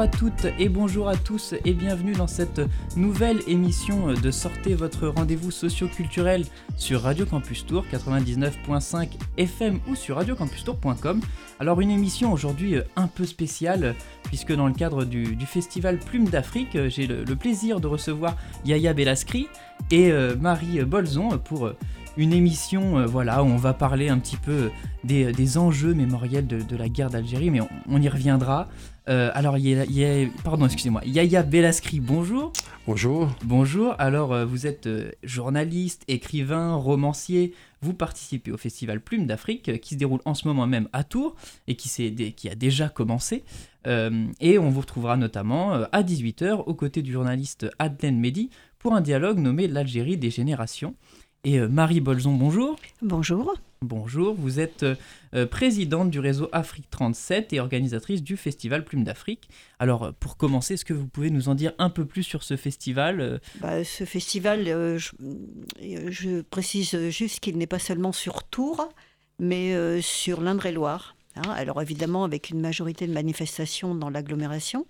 Bonjour à toutes et bonjour à tous et bienvenue dans cette nouvelle émission de Sortez votre rendez-vous socio-culturel sur Radio Campus Tour 99.5 FM ou sur radiocampustour.com. Alors une émission aujourd'hui un peu spéciale puisque dans le cadre du, festival Plume d'Afrique, j'ai le, plaisir de recevoir Yaya Bellaskri et euh, Marie Bolzon pour une émission euh, voilà, où on va parler un petit peu des, enjeux mémoriels de, la guerre d'Algérie, mais on, y reviendra. Euh, alors, y a, pardon, excusez-moi, Yaya Bellaskri, bonjour. Bonjour. Bonjour, alors euh, vous êtes journaliste, écrivain, romancier, vous participez au festival Plume d'Afrique qui se déroule en ce moment même à Tours et qui, qui a déjà commencé. et on vous retrouvera notamment à 18h aux côtés du journaliste Adlen Mehdi pour un dialogue nommé L'Algérie des générations. Et euh, Marie Bolzon, bonjour. Bonjour. Bonjour, vous êtes euh, présidente du réseau Afrique 37 et organisatrice du festival Plume d'Afrique. Alors, euh, pour commencer, est-ce que vous pouvez nous en dire un peu plus sur ce festival bah, Ce festival, je, précise juste qu'il n'est pas seulement sur Tours, mais sur l'Indre-et-Loire. Hein. alors évidemment, avec une majorité de manifestations dans l'agglomération.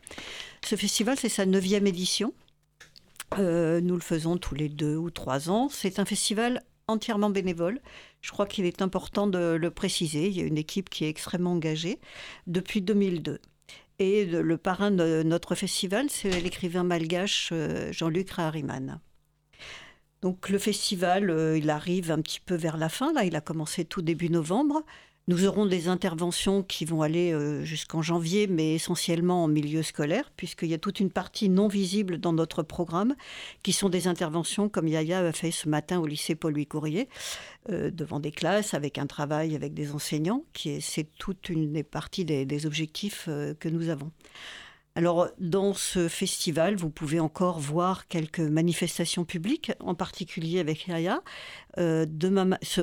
Ce festival, c'est sa neuvième édition. Euh, nous le faisons tous les deux ou trois ans. C'est un festival entièrement bénévole. Je crois qu'il est important de le préciser. Il y a une équipe qui est extrêmement engagée depuis 2002. Et le parrain de notre festival, c'est l'écrivain malgache euh, Jean-Luc Rahariman. Donc le festival, euh, il arrive un petit peu vers la fin. Là, il a commencé tout début novembre. Nous aurons des interventions qui vont aller euh, jusqu'en janvier, mais essentiellement en milieu scolaire, puisqu'il y a toute une partie non visible dans notre programme, qui sont des interventions comme Yaya a fait ce matin au lycée Paul-Louis Courrier, euh, devant des classes, avec un travail avec des enseignants, qui c'est toute une des parties des, objectifs euh, que nous avons. Alors, dans ce festival, vous pouvez encore voir quelques manifestations publiques, en particulier avec Yaya. Euh,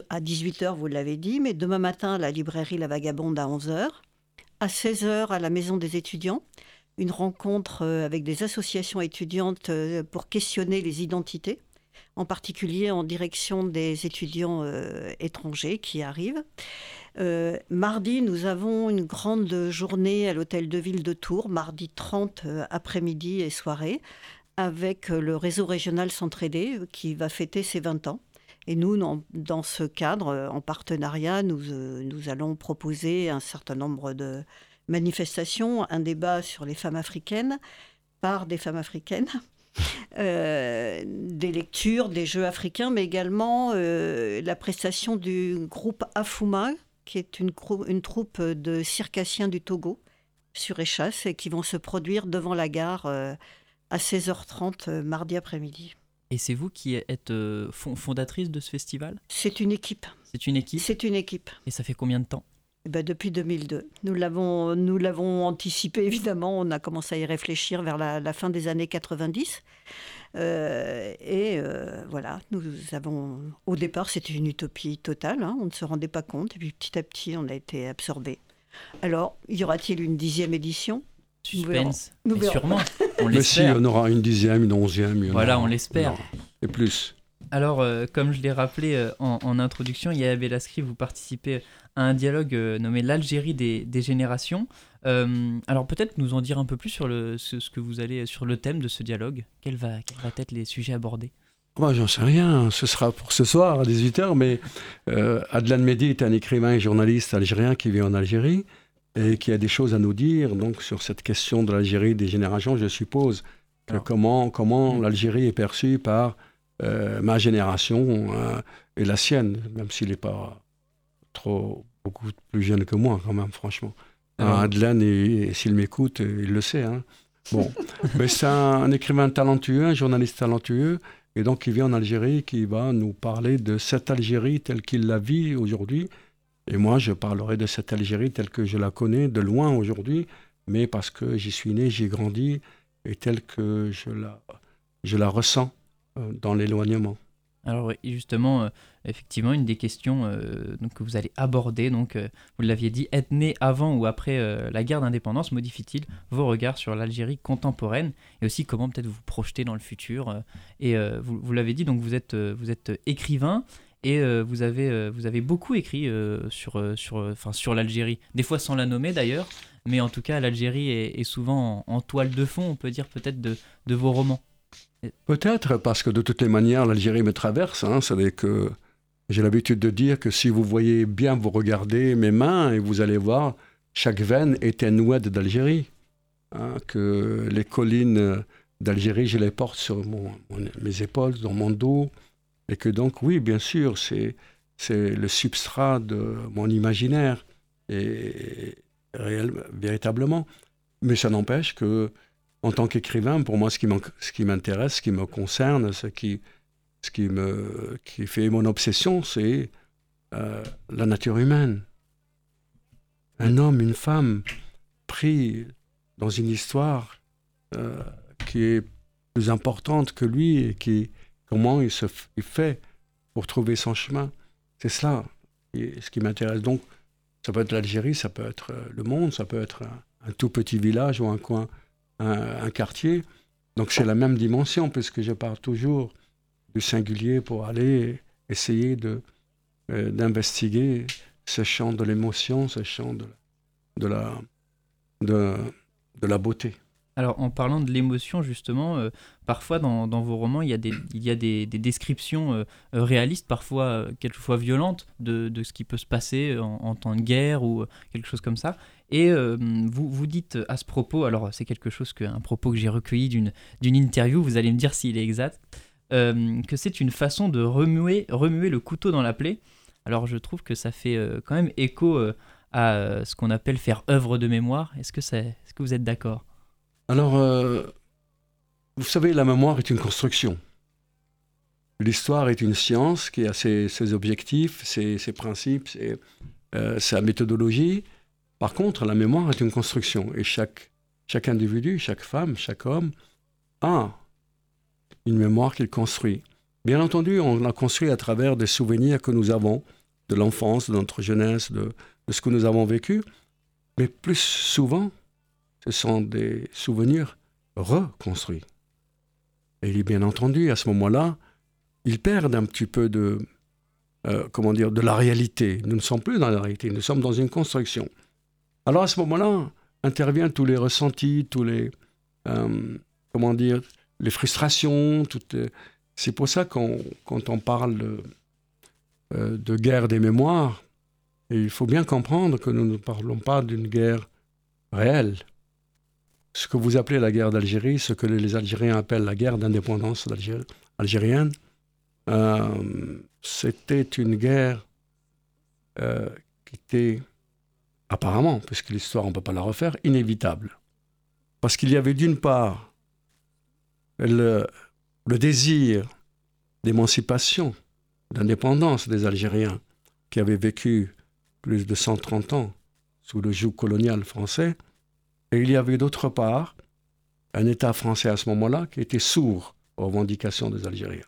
à 18h, vous l'avez dit, mais demain matin, à la librairie La Vagabonde à 11h. À 16h, à la Maison des étudiants, une rencontre euh, avec des associations étudiantes euh, pour questionner les identités, en particulier en direction des étudiants étrangers qui arrivent. Euh, mardi, nous avons une grande journée à l'hôtel de ville de Tours, mardi 30 euh, après-midi et soirée, avec euh, le réseau régional Centraidé qui va fêter ses 20 ans. Et nous, dans, ce cadre, en partenariat, nous, nous allons proposer un certain nombre de manifestations, un débat sur les femmes africaines par des femmes africaines. Des lectures, des jeux africains, mais également la prestation du groupe Afuma, qui est une, une troupe de circassiens du Togo sur échasse et qui vont se produire devant la gare euh, à 16h30 euh, mardi après-midi. Et c'est vous qui êtes euh, fondatrice de ce festival? C'est une équipe. C'est une équipe? C'est une équipe. Et ça fait combien de temps? Eh ben depuis 2002. Nous l'avons, nous l'avons anticipé évidemment. On a commencé à y réfléchir vers la, fin des années 90. Euh, et euh, voilà, nous avons. Au départ, c'était une utopie totale. Hein. on ne se rendait pas compte. Et puis petit à petit, on a été absorbé. Alors, y aura-t-il une dixième édition? Suspense. Nous Sûrement. On Mais si, on aura une dixième, une onzième. Voilà, on l'espère. Et plus. Alors, euh, comme je l'ai rappelé en, en, introduction, Yaya Bellaskri, vous participez un dialogue euh, nommé L'Algérie des, générations. Euh, alors peut-être nous en dire un peu plus sur le, ce, que vous allez sur le thème de ce dialogue. Quels va, va être les sujets abordés? Moi, j'en sais rien. Ce sera pour ce soir à 18h. Mais euh, Adlan Mehdi est un écrivain et journaliste algérien qui vit en Algérie et qui a des choses à nous dire donc sur cette question de l'Algérie des générations, je suppose. comment comment mm. l'Algérie est perçue par ma génération et la sienne, même s'il n'est pas trop beaucoup plus jeune que moi quand même, franchement. Ah. Adlan, s'il m'écoute, il le sait. Hein. Bon, mais c'est un, écrivain talentueux, un journaliste talentueux, et donc il vient en Algérie, qui va nous parler de cette Algérie telle qu'il la vit aujourd'hui. Et moi, je parlerai de cette Algérie telle que je la connais de loin aujourd'hui, mais parce que j'y suis né, j'y ai grandi, et telle que je la, je la ressens euh, dans l'éloignement. Alors oui, justement, euh, effectivement, une des questions euh, que vous allez aborder, donc euh, vous l'aviez dit, être né avant ou après la guerre d'indépendance modifie-t-il vos regards sur l'Algérie contemporaine et aussi comment peut-être vous projeter dans le futur Et vous, vous l'avez dit, donc vous êtes, vous êtes écrivain et vous, avez, vous avez beaucoup écrit sur, sur, sur l'Algérie, des fois sans la nommer d'ailleurs, mais en tout cas, l'Algérie est, souvent en, toile de fond, on peut dire peut-être, de, vos romans. Peut-être, parce que de toutes les manières, l'Algérie me traverse. Hein, c'est que j'ai l'habitude de dire que si vous voyez bien, vous regardez mes mains et vous allez voir, chaque veine est un oued d'Algérie. Hein, que les collines d'Algérie, je les porte sur mes épaules, dans mon dos. Et que donc, oui, bien sûr, c'est, le substrat de mon imaginaire. Et, véritablement. Mais ça n'empêche que, en tant qu'écrivain, pour moi, ce qui m'intéresse, ce qui me concerne, ce qui, ce qui, me, qui fait mon obsession, c'est euh, la nature humaine. Un homme, une femme, pris dans une histoire euh, qui est plus importante que lui et qui, comment il se fait pour trouver son chemin. C'est cela ce qui m'intéresse. Donc, ça peut être l'Algérie, ça peut être euh, le monde, ça peut être un, tout petit village ou un coin, un, quartier. Donc c'est la même dimension, puisque je pars toujours singulier pour aller essayer de, euh, d'investiguer ce champ de l'émotion, ce champ de, de, la, de, de la beauté. Alors, en parlant de l'émotion, justement, euh, parfois dans, vos romans, il y a des, il y a des, descriptions euh, réalistes, parfois quelquefois violentes, de, ce qui peut se passer en, temps de guerre ou quelque chose comme ça. Et vous, vous dites à ce propos, alors c'est quelque chose que, un propos que j'ai recueilli d'une interview, vous allez me dire s'il est exact, que c'est une façon de remuer, le couteau dans la plaie. Alors, je trouve que ça fait quand même écho à ce qu'on appelle faire œuvre de mémoire. Est-ce que, est, que vous êtes d'accord? Alors, euh, vous savez, la mémoire est une construction. L'histoire est une science qui a ses, objectifs, ses, principes, euh, sa méthodologie. Par contre, la mémoire est une construction. Et chaque individu, chaque femme, chaque homme a une mémoire qu'il construit. Bien entendu, on la construit à travers des souvenirs que nous avons de l'enfance, de notre jeunesse, de, ce que nous avons vécu. Mais plus souvent, ce sont des souvenirs reconstruits. Et bien entendu, à ce moment-là, ils perdent un petit peu de, euh, comment dire, de la réalité. Nous ne sommes plus dans la réalité, nous sommes dans une construction. Alors à ce moment-là, interviennent tous les ressentis, tous les, euh, comment dire, les frustrations. C'est pour ça qu'on, quand on parle de, euh, de guerre des mémoires, il faut bien comprendre que nous ne parlons pas d'une guerre réelle ce que vous appelez la guerre d'Algérie, ce que les Algériens appellent la guerre d'indépendance algérienne, euh, c'était une guerre euh, qui était apparemment, puisque l'histoire on ne peut pas la refaire, inévitable. Parce qu'il y avait d'une part le, désir d'émancipation, d'indépendance des Algériens qui avaient vécu plus de 130 ans sous le joug colonial français, et il y avait d'autre part un État français à ce moment-là qui était sourd aux revendications des Algériens.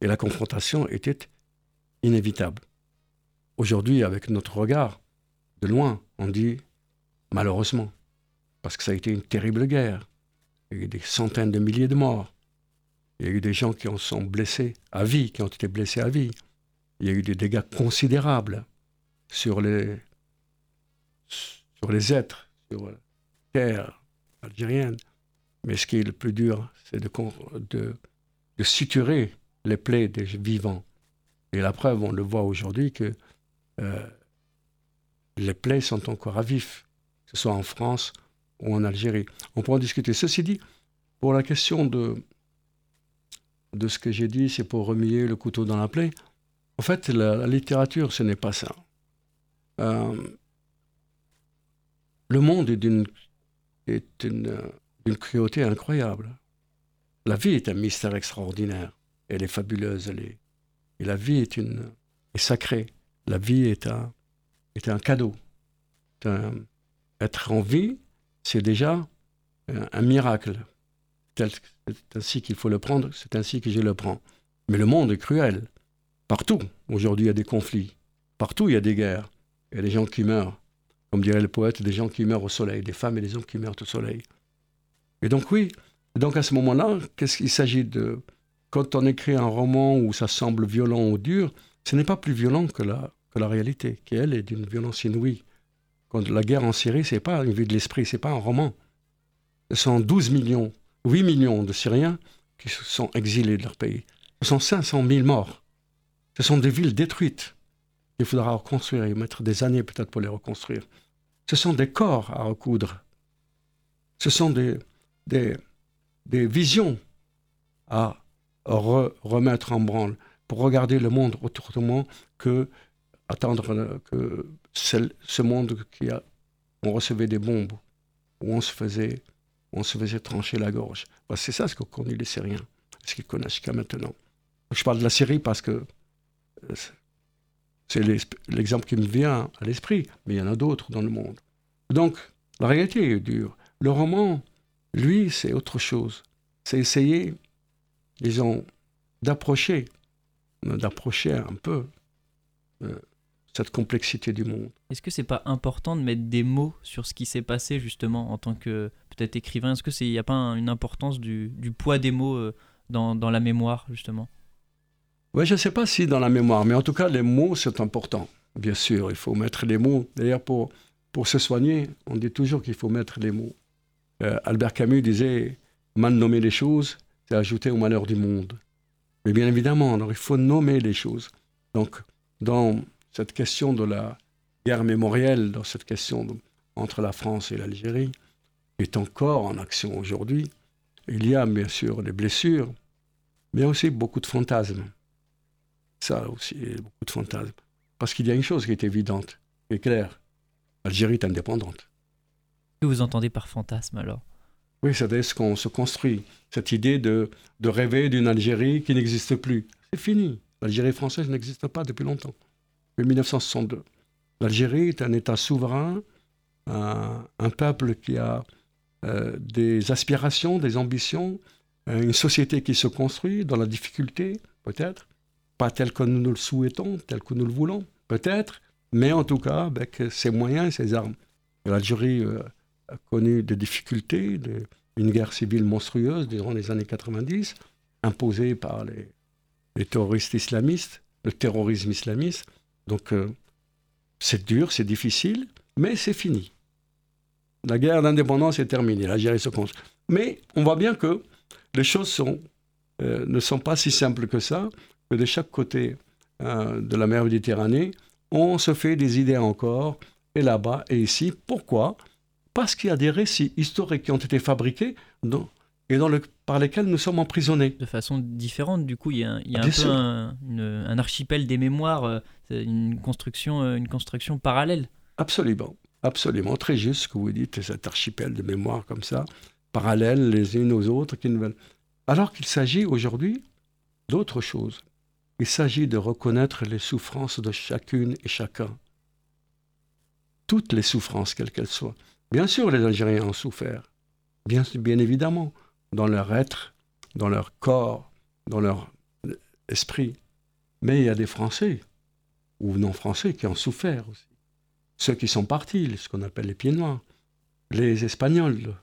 Et la confrontation était inévitable. Aujourd'hui, avec notre regard, de loin, on dit malheureusement, parce que ça a été une terrible guerre. Il y a eu des centaines de milliers de morts. Il y a eu des gens qui en sont blessés à vie, qui ont été blessés à vie. Il y a eu des dégâts considérables sur les, sur les êtres, sur algérienne. Mais ce qui est le plus dur, c'est de, de, de, suturer les plaies des vivants. Et la preuve, on le voit aujourd'hui, que euh, les plaies sont encore à vif, que ce soit en France ou en Algérie. On peut en discuter. Ceci dit, pour la question de, de ce que j'ai dit, c'est pour remuer le couteau dans la plaie. En fait, la, littérature, ce n'est pas ça. Euh, le monde est d'une est une, cruauté incroyable. La vie est un mystère extraordinaire. Elle est fabuleuse. Elle est, et la vie est, une, est sacrée. La vie est un, est un cadeau. être en vie, c'est déjà un, miracle. C'est ainsi qu'il faut le prendre, c'est ainsi que je le prends. Mais le monde est cruel. Partout, aujourd'hui, il y a des conflits. Partout, il y a des guerres. Il y a des gens qui meurent comme dirait le poète, des gens qui meurent au soleil, des femmes et des hommes qui meurent au soleil. Et donc oui, donc à ce moment-là, qu'est-ce qu'il s'agit de... Quand on écrit un roman où ça semble violent ou dur, ce n'est pas plus violent que la, que la réalité, qui elle est d'une violence inouïe. La guerre en Syrie, c'est pas une vue de l'esprit, c'est pas un roman. Ce sont 12 millions, 8 millions de Syriens qui se sont exilés de leur pays. Ce sont 500 000 morts. Ce sont des villes détruites. Il faudra reconstruire et mettre des années peut-être pour les reconstruire. Ce sont des corps à recoudre. Ce sont des, des, des visions à remettre en branle pour regarder le monde autrement que attendre que ce monde qui a, on recevait des bombes, où on se faisait, on se faisait trancher la gorge. c'est ça ce qu'ont connu les Syriens, ce qu'ils connaissent jusqu'à maintenant. Je parle de la Syrie parce que euh, c'est l'exemple qui me vient à l'esprit, mais il y en a d'autres dans le monde. Donc, la réalité est dure. Le roman, lui, c'est autre chose. C'est essayer, disons, d'approcher, d'approcher un peu euh, cette complexité du monde. Est-ce que c'est pas important de mettre des mots sur ce qui s'est passé justement en tant que peut-être écrivain? Est-ce que c'est n'y a pas une importance du, poids des mots euh, dans, dans, la mémoire justement? Oui, je ne sais pas si dans la mémoire, mais en tout cas les mots c'est important. Bien sûr, il faut mettre les mots. D'ailleurs, pour, pour se soigner, on dit toujours qu'il faut mettre les mots. Euh, Albert Camus disait mal nommer les choses, c'est ajouter au malheur du monde. Mais bien évidemment, alors, il faut nommer les choses. Donc, dans cette question de la guerre mémorielle, dans cette question entre la France et l'Algérie, est encore en action aujourd'hui. Il y a bien sûr des blessures, mais aussi beaucoup de fantasmes. Ça aussi, beaucoup de fantasmes. Parce qu'il y a une chose qui est évidente, qui est claire. L'Algérie est indépendante. Que vous entendez par fantasme alors? Oui, c'est ce qu'on se construit. Cette idée de, de rêver d'une Algérie qui n'existe plus. C'est fini. L'Algérie française n'existe pas depuis longtemps. 1962. L'Algérie est un État souverain, un, peuple qui a euh, des aspirations, des ambitions, euh, une société qui se construit dans la difficulté, peut-être, pas telle que nous le souhaitons, telle que nous le voulons, peut-être, mais en tout cas avec ses moyens et ses armes. L'Algérie euh, a connu des difficultés, une guerre civile monstrueuse durant les années 90, imposée par les, les terroristes islamistes, le terrorisme islamiste. Donc euh, c'est dur, c'est difficile, mais c'est fini. La guerre d'indépendance est terminée, l'Algérie se construit. Mais on voit bien que les choses euh, ne sont pas si simples que ça, que de chaque côté euh, de la mer Méditerranée, on se fait des idées encore, et là-bas et ici. Pourquoi? Parce qu'il y a des récits historiques qui ont été fabriqués et dans le, par lesquels nous sommes emprisonnés. De façon différente, du coup, il y a, un peu un, archipel des mémoires, euh, une construction, euh, une construction parallèle. Absolument, absolument, très juste ce que vous dites, cet archipel de mémoires comme ça, parallèles les unes aux autres, qui ne alors qu'il s'agit aujourd'hui d'autre chose. Il s'agit de reconnaître les souffrances de chacune et chacun. Toutes les souffrances, quelles qu'elles soient. Bien sûr, les Algériens ont souffert. Bien, bien évidemment dans leur être, dans leur corps, dans leur esprit. Mais il y a des Français, ou non-Français, qui ont souffert aussi. Ceux qui sont partis, ce qu'on appelle les pieds noirs. Les Espagnols,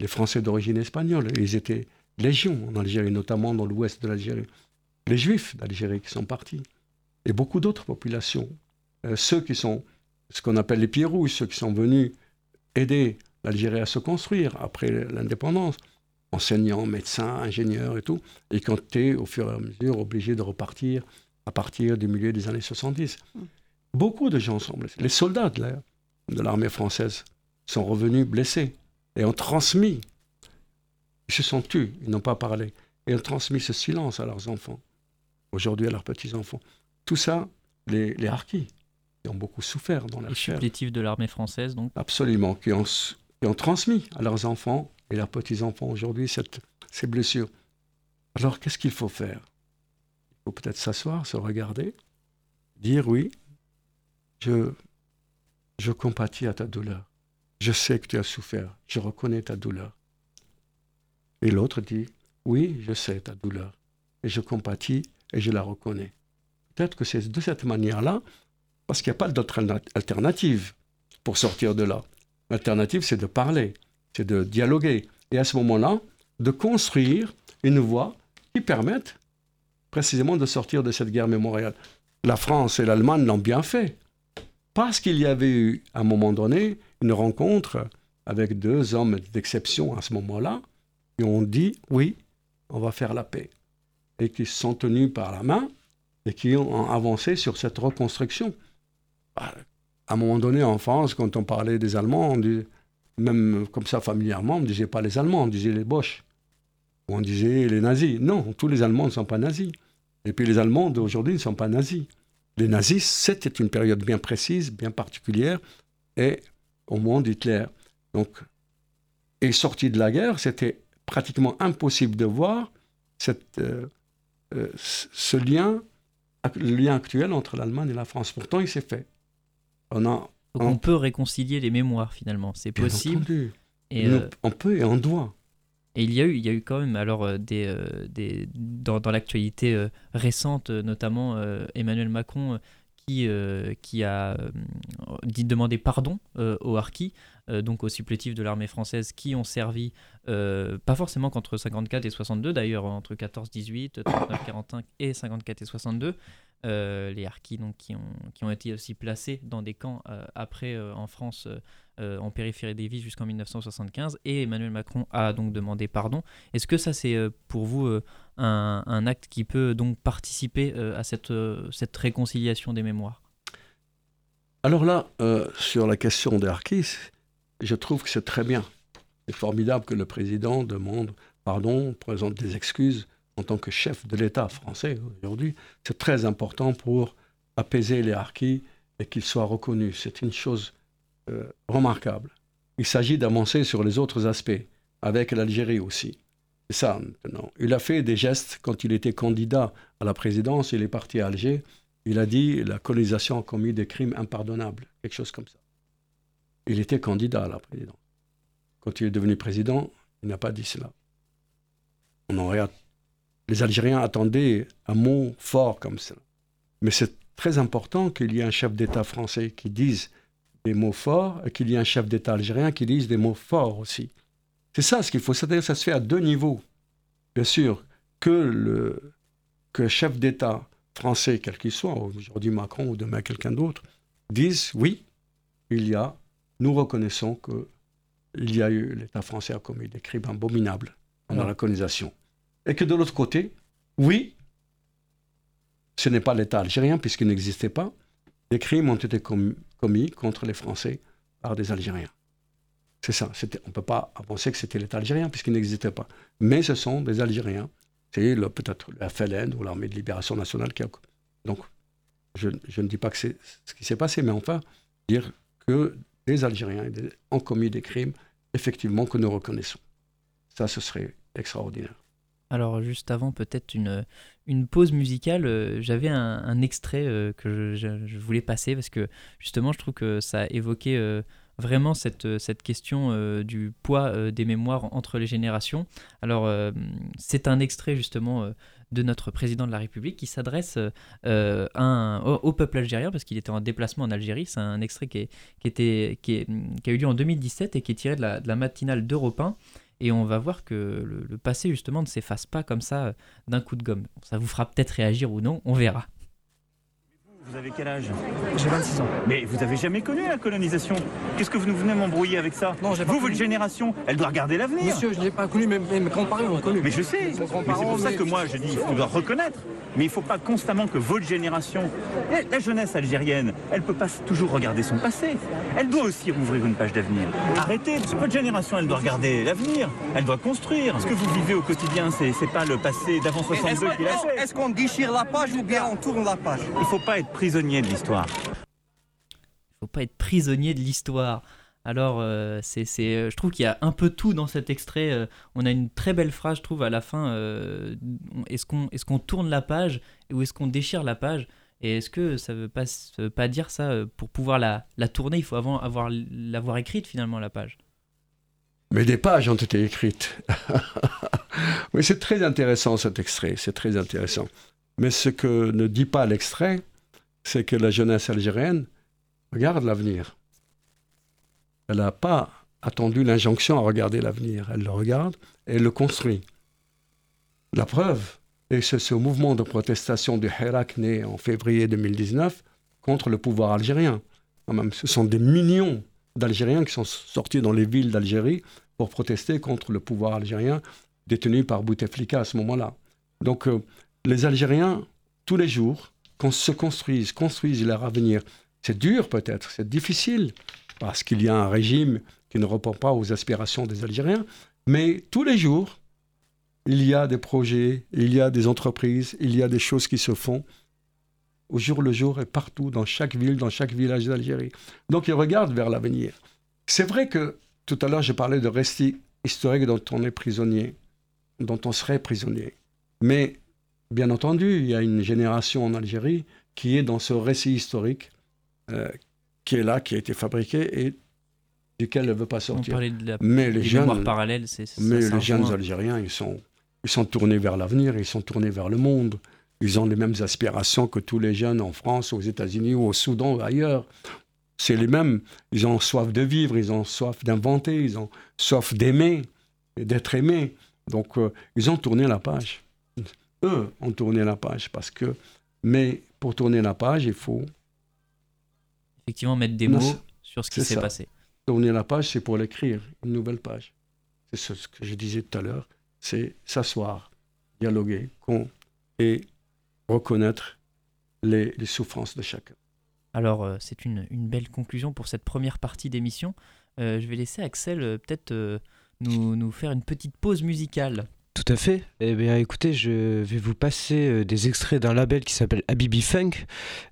les Français d'origine espagnole, ils étaient légions en Algérie, notamment dans l'ouest de l'Algérie. Les Juifs d'Algérie qui sont partis. Et beaucoup d'autres populations. Euh, ceux qui sont ce qu'on appelle les pieds rouges, ceux qui sont venus aider l'Algérie à se construire après l'indépendance enseignants, médecins, ingénieurs et tout, et qui ont été au fur et à mesure obligés de repartir à partir du milieu des années 70. Mm. Beaucoup de gens sont blessés. Les soldats de l'armée française sont revenus blessés et ont transmis, ils se sont tus, ils n'ont pas parlé, et ont transmis ce silence à leurs enfants, aujourd'hui à leurs petits-enfants. Tout ça, les, les harkis, qui ont beaucoup souffert dans la chair. de l'armée française, donc Absolument, qui ont, qui ont transmis à leurs enfants et leurs petits-enfants aujourd'hui ces blessures. Alors qu'est-ce qu'il faut faire? Il faut peut-être s'asseoir, se regarder, dire oui, je, je compatis à ta douleur. Je sais que tu as souffert, je reconnais ta douleur. Et l'autre dit, oui, je sais ta douleur, et je compatis et je la reconnais. Peut-être que c'est de cette manière-là, parce qu'il n'y a pas d'autre alternative pour sortir de là. L'alternative, c'est de parler, c'est de dialoguer. Et à ce moment-là, de construire une voie qui permette précisément de sortir de cette guerre mémoriale. La France et l'Allemagne l'ont bien fait. parce qu'il y avait eu, à un moment donné, une rencontre avec deux hommes d'exception à ce moment-là, qui ont dit oui, on va faire la paix. Et qui se sont tenus par la main et qui ont avancé sur cette reconstruction. Bah, à un moment donné, en France, quand on parlait des Allemands, on disait, même comme ça familièrement, on ne disait pas les Allemands, on disait les Boches. Ou on disait les nazis. Non, tous les Allemands ne sont pas nazis. Et puis les Allemands d'aujourd'hui ne sont pas nazis. Les nazis, c'était une période bien précise, bien particulière, et au moment d'Hitler. Donc, et sorti de la guerre, c'était pratiquement impossible de voir cette, euh, euh, ce lien, lien actuel entre l'Allemagne et la France. Pourtant, il s'est fait. On, a, on... peut réconcilier les mémoires finalement, c'est possible. Et euh, On peut et on doit. Et il y a eu, il y a eu quand même alors des, des dans, dans l'actualité récente, notamment Emmanuel Macron qui, qui a dit demander pardon aux Harkis euh, donc aux supplétifs de l'armée française qui ont servi, euh, pas forcément qu'entre 54 et 62 d'ailleurs, entre 14-18, 39-45 et 54 et 62. Euh, les harkis donc, qui, ont, qui ont été aussi placés dans des camps après en France en périphérie des villes jusqu'en 1975 et Emmanuel Macron a donc demandé pardon. Est-ce que ça c'est pour vous un, un, acte qui peut donc participer à cette, cette réconciliation des mémoires? Alors là, sur la question des harkis, je trouve que c'est très bien. C'est formidable que le président demande pardon, présente des excuses en tant que chef de l'État français aujourd'hui. C'est très important pour apaiser les harkis et qu'ils soient reconnus. C'est une chose euh, remarquable. Il s'agit d'avancer sur les autres aspects, avec l'Algérie aussi. Ça maintenant. Il a fait des gestes quand il était candidat à la présidence, il est parti à Alger. Il a dit la colonisation a commis des crimes impardonnables, quelque chose comme ça il était candidat à la présidence. Quand il est devenu président, il n'a pas dit cela. On les Algériens attendaient un mot fort comme cela. Mais c'est très important qu'il y ait un chef d'État français qui dise des mots forts et qu'il y ait un chef d'État algérien qui dise des mots forts aussi. C'est ça ce qu'il faut. C'est-à-dire ça se fait à deux niveaux. Bien sûr, que le que chef d'État français, quel qu'il soit, aujourd'hui Macron ou demain quelqu'un d'autre, dise oui, il y a nous reconnaissons qu'il y a eu, l'État français a commis des crimes abominables pendant la colonisation. Et que de l'autre côté, oui, ce n'est pas l'État algérien puisqu'il n'existait pas, des crimes ont été commis contre les Français par des Algériens. C'est ça. On ne peut pas penser que c'était l'État algérien puisqu'il n'existait pas. Mais ce sont des Algériens. C'est peut-être la FLN ou l'armée de libération nationale qui a. Donc, je, je ne dis pas que c'est ce qui s'est passé, mais enfin, dire que les Algériens ont commis des crimes, effectivement, que nous reconnaissons. Ça, ce serait extraordinaire. Alors juste avant peut-être une, une pause musicale, euh, j'avais un, extrait euh, que je, voulais passer parce que justement je trouve que ça évoquait euh, vraiment cette, cette question du poids des mémoires entre les générations. Alors c'est un extrait justement de notre président de la République qui s'adresse euh, au, peuple algérien parce qu'il était en déplacement en Algérie. C'est un extrait qui, était, qui, a eu lieu en 2017 et qui est tiré de la, matinale d'Europe 1. Et on va voir que le, passé, justement, ne s'efface pas comme ça euh, d'un coup de gomme. Ça vous fera peut-être réagir ou non, on verra. Vous avez quel âge? J'ai 26 ans. Mais vous avez jamais connu la colonisation? Qu'est-ce que vous nous venez m'embrouiller avec ça? Non, j'ai pas Vous, votre génération, elle doit regarder l'avenir. Monsieur, je n'ai pas connu, mais mes grands-parents l'ont connu. Mais je sais. Mais c'est pour ça que moi, je dis, il faut reconnaître. Mais il ne faut pas constamment que votre génération, la jeunesse algérienne, elle ne peut pas toujours regarder son passé. Elle doit aussi rouvrir une page d'avenir. Arrêtez, votre génération, elle doit regarder l'avenir. Elle doit construire. Ce que vous vivez au quotidien, c'est pas le passé d'avant 62 qui l'a fait. Est-ce qu'on déchire la page ou bien on tourne la page? Il ne faut pas être prisonnier de l'histoire. Il faut pas être prisonnier de l'histoire. Alors, euh, c'est, euh, je trouve qu'il y a un peu tout dans cet extrait. Euh, on a une très belle phrase, je trouve, à la fin. est-ce, qu'on, est-ce qu'on tourne la page ou est-ce qu'on déchire la page? Et est-ce que ça ne veut, pas, veut pas dire ça Pour pouvoir la, la tourner, il faut avant avoir, l'avoir écrite finalement, la page? Mais des pages ont été écrites. oui, c'est très intéressant cet extrait, c'est très intéressant. Mais ce que ne dit pas l'extrait, c'est que la jeunesse algérienne regarde l'avenir. Elle n'a pas attendu l'injonction à regarder l'avenir. Elle le regarde et elle le construit. La preuve, et c'est ce mouvement de protestation du Hirak né en février 2019 contre le pouvoir algérien. même. Ce sont des millions d'Algériens qui sont sortis dans les villes d'Algérie pour protester contre le pouvoir algérien détenu par Bouteflika à ce moment-là. Donc euh, les Algériens, tous les jours, se construisent, construisent leur avenir. C'est dur peut-être, c'est difficile, parce qu'il y a un régime qui ne répond pas aux aspirations des Algériens, mais tous les jours, il y a des projets, il y a des entreprises, il y a des choses qui se font au jour le jour et partout, dans chaque ville, dans chaque village d'Algérie. Donc ils regardent vers l'avenir. C'est vrai que tout à l'heure, j'ai parlé de récits historiques dont on est prisonnier, dont on serait prisonnier. Mais bien entendu, il y a une génération en Algérie qui est dans ce récit historique, euh, qui est là, qui a été fabriqué et duquel elle ne veut pas sortir. mais les jeunes, parallèles, c'est mais les jeunes Algériens, ils sont, ils sont tournés vers l'avenir, ils sont tournés vers le monde. Ils ont les mêmes aspirations que tous les jeunes en France, aux États-Unis ou au Soudan ou ailleurs. C'est les mêmes. Ils ont soif de vivre, ils ont soif d'inventer, ils ont soif d'aimer, d'être aimés. Donc, euh, ils ont tourné la page. Eux ont tourné la page parce que. Mais pour tourner la page, il faut. Effectivement, mettre des mots sur ce qui s'est passé. Tourner la page, c'est pour l'écrire, une nouvelle page. C'est ce que je disais tout à l'heure. C'est s'asseoir, dialoguer et reconnaître les, souffrances de chacun. Alors, euh, c'est une, belle conclusion pour cette première partie d'émission. Euh, je vais laisser Axel euh, peut-être nous, nous, faire une petite pause musicale. Tout à fait. Eh bien, écoutez, je vais vous passer euh, des extraits d'un label qui s'appelle Habibi Funk,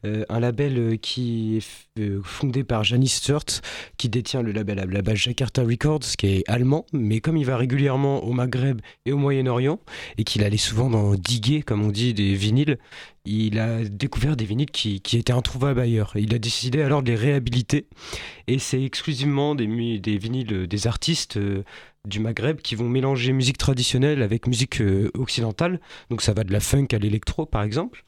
euh, un label euh, qui est fondé par Janice Sturt, qui détient le label la base Jakarta Records, qui est allemand, mais comme il va régulièrement au Maghreb et au Moyen-Orient, et qu'il allait souvent dans diguer, comme on dit, des vinyles, il a découvert des vinyles qui, étaient introuvables ailleurs. Il a décidé alors de les réhabiliter, et c'est exclusivement des vinyles des artistes du Maghreb qui vont mélanger musique traditionnelle avec musique euh, occidentale. Donc ça va de la funk à l'électro par exemple.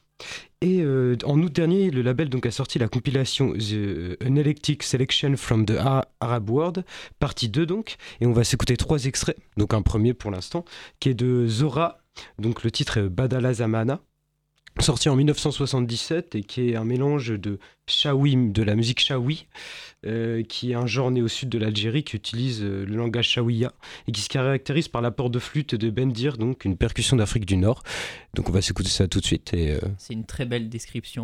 Et euh, en août dernier, le label donc a sorti la compilation The An Electric Selection from the Arab World, partie 2 donc, et on va s'écouter trois extraits, donc un premier pour l'instant, qui est de Zora, donc le titre est Badala Zamana, sorti en 1977 et qui est un mélange de shawi, de la musique shawi, euh, qui est un genre né au sud de l'Algérie qui utilise euh, le langage shawiya et qui se caractérise par l'apport de flûte de bendir, donc une percussion d'Afrique du Nord. Donc on va s'écouter ça tout de suite. Et, euh, C'est une très belle description,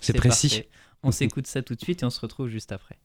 C'est précis. On s'écoute ça tout de suite et on se retrouve juste après.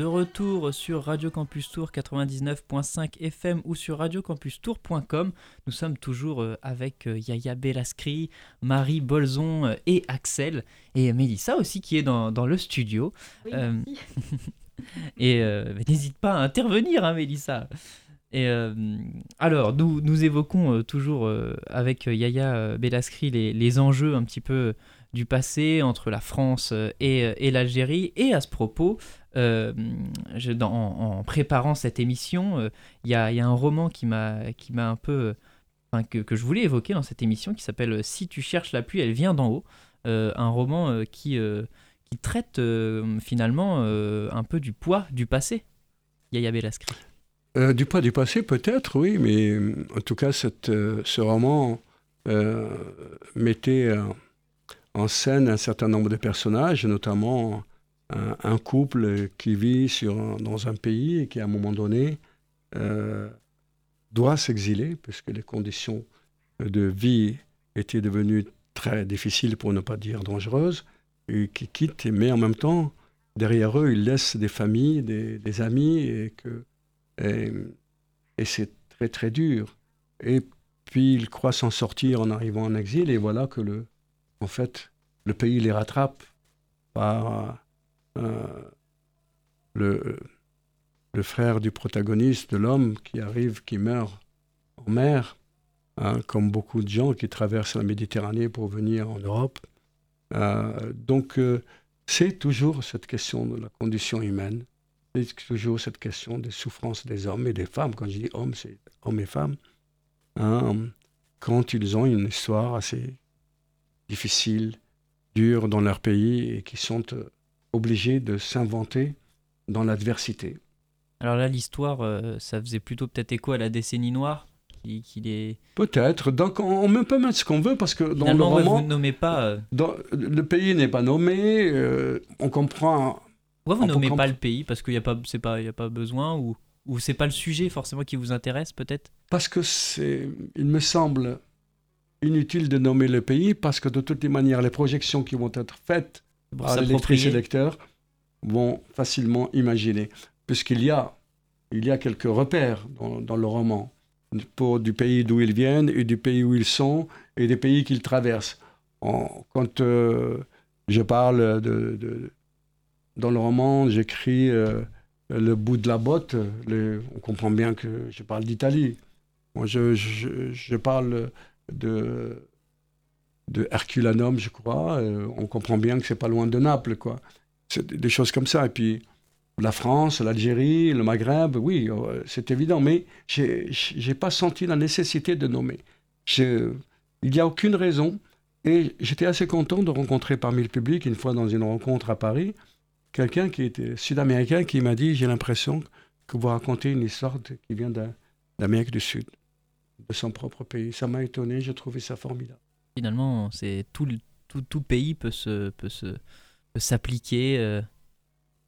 De retour sur Radio Campus Tour 99.5 FM ou sur radiocampustour.com. Nous sommes toujours euh, avec euh, Yaya Belascri, Marie Bolzon euh, et Axel. Et Mélissa aussi qui est dans, dans le studio. Euh, et euh, n'hésite pas à intervenir, hein, Mélissa. Et euh, alors, nous, nous évoquons toujours avec Yaya Belascri les, les enjeux un petit peu du passé entre la France et, et l'Algérie. Et à ce propos, euh, en, préparant cette émission, euh, il y, a, un roman qui m'a un peu. euh, que, que je voulais évoquer dans cette émission qui s'appelle Si tu cherches la pluie, elle vient d'en haut. Un roman qui, qui traite finalement un peu du poids du passé. Yaya Belascri. Euh, du poids du passé, peut-être, oui, mais en tout cas, ce roman mettait en scène un certain nombre de personnages, notamment un, couple qui vit sur, dans un pays et qui, à un moment donné, euh, doit s'exiler, puisque les conditions de vie étaient devenues très difficiles, pour ne pas dire dangereuses, et qui quittent, mais en même temps, derrière eux, ils laissent des familles, des, amis, et et, c'est très très dur. Et puis ils croient s'en sortir en arrivant en exil et voilà que le, en fait, le pays les rattrape par le, le frère du protagoniste, de l'homme qui arrive, qui meurt en mer, hein, comme beaucoup de gens qui traversent la Méditerranée pour venir en Europe. Euh, donc euh, c'est toujours cette question de la condition humaine c'est toujours cette question des souffrances des hommes et des femmes. Quand je dis hommes, c'est hommes et femmes. Hein, quand ils ont une histoire assez difficile, dure dans leur pays et qui sont obligés de s'inventer dans l'adversité. Alors là, l'histoire, euh, ça faisait plutôt peut-être écho à la décennie noire, qui, qui les... Peut-être. Donc on, on peut mettre ce qu'on veut parce que dans Finalement, le ouais, roman, vous ne nommez pas... euh, dans- le pays n'est pas nommé. euh, on comprend Pourquoi vous On nommez pas le pays Parce qu'il n'y a, pas- c'est pas- il y a pas besoin ou, ou c'est pas le sujet forcément qui vous intéresse peut-être? Parce que c'est, il me semble inutile de nommer le pays parce que de toutes les manières, les projections qui vont être faites Et s'approprier. lecteurs vont facilement imaginer, puisqu'il y a, il y a quelques repères dans, dans le roman pour du pays d'où ils viennent et du pays où ils sont et des pays qu'ils traversent. En- quand euh, je parle de, de- dans le roman, j'écris euh, le bout de la botte, on comprend bien que je parle d'Italie. Moi, je, je- je parle de, de Herculanum, je crois. euh, on comprend bien que c'est pas loin de Naples, quoi. C'est des choses comme ça. Et puis, la France, l'Algérie, le Maghreb, oui, euh, c'est évident. Mais j'ai j'ai pas senti la nécessité de nommer. Je- il n'y a aucune raison. Et j'étais assez content de rencontrer parmi le public, une fois dans une rencontre à Paris, quelqu'un qui était sud-américain qui m'a dit J'ai l'impression que vous racontez une histoire qui vient d'Amérique du Sud, de son propre pays. Ça m'a étonné, j'ai trouvé ça formidable. Finalement, c'est tout, le- tout, tout pays peut se peut se peut s'appliquer. euh,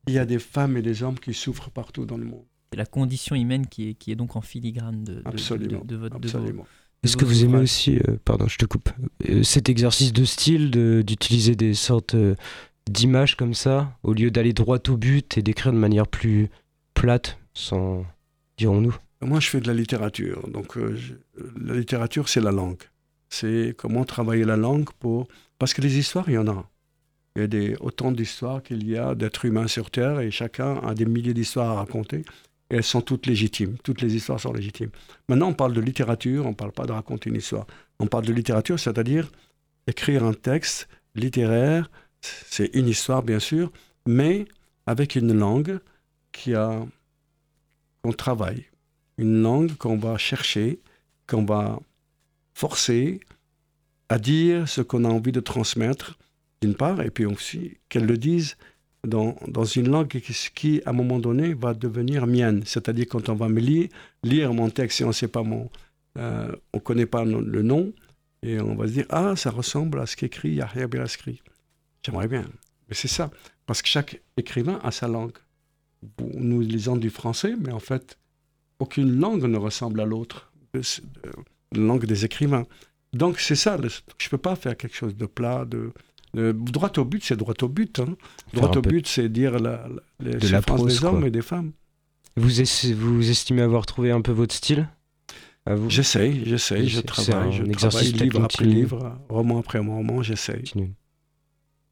Il y a des femmes et des hommes qui souffrent partout dans le monde. c'est la condition humaine qui est, qui est donc en filigrane de, de, Absolument, de, de votre de vos- Absolument. Est-ce de que vous aimez aussi, euh, pardon, je te coupe, euh, cet exercice de style, de- d'utiliser des sortes euh, d'images comme ça, au lieu d'aller droit au but et d'écrire de manière plus plate, sans, dirons-nous? Moi, je fais de la littérature. Donc, euh, je- la littérature, c'est la langue. C'est comment travailler la langue pour. Parce que les histoires, il y en a. Il y a des, autant d'histoires qu'il y a d'êtres humains sur Terre et chacun a des milliers d'histoires à raconter. Et elles sont toutes légitimes. Toutes les histoires sont légitimes. Maintenant, on parle de littérature, on ne parle pas de raconter une histoire. On parle de littérature, c'est-à-dire écrire un texte littéraire. C'est une histoire, bien sûr, mais avec une langue qui a qu'on travaille une langue qu'on va chercher, qu'on va forcer à dire ce qu'on a envie de transmettre, d'une part, et puis aussi qu'elle le dise dans, dans une langue qui, à un moment donné, va devenir mienne. C'est-à-dire quand on va me lire, mon texte et on sait pas mon, euh, on connaît pas le nom, et on va se dire ah ça ressemble à ce qu'écrit Yahya Belaskri. J'aimerais bien, mais c'est ça, parce que chaque écrivain a sa langue. Nous lisons du français, mais en fait, aucune langue ne ressemble à l'autre, langue des écrivains. Donc c'est ça, le- je ne peux pas faire quelque chose de plat, de, droit au but, c'est droit au but. Hein. Droit au but, c'est dire la, la- les de la prose, des hommes quoi. et des femmes. Vous, es- vous estimez avoir trouvé un peu votre style? J'essaye, j'essaye, je travaille, un je exercice travaille livre après continu. livre, roman après roman, j'essaye. Continue.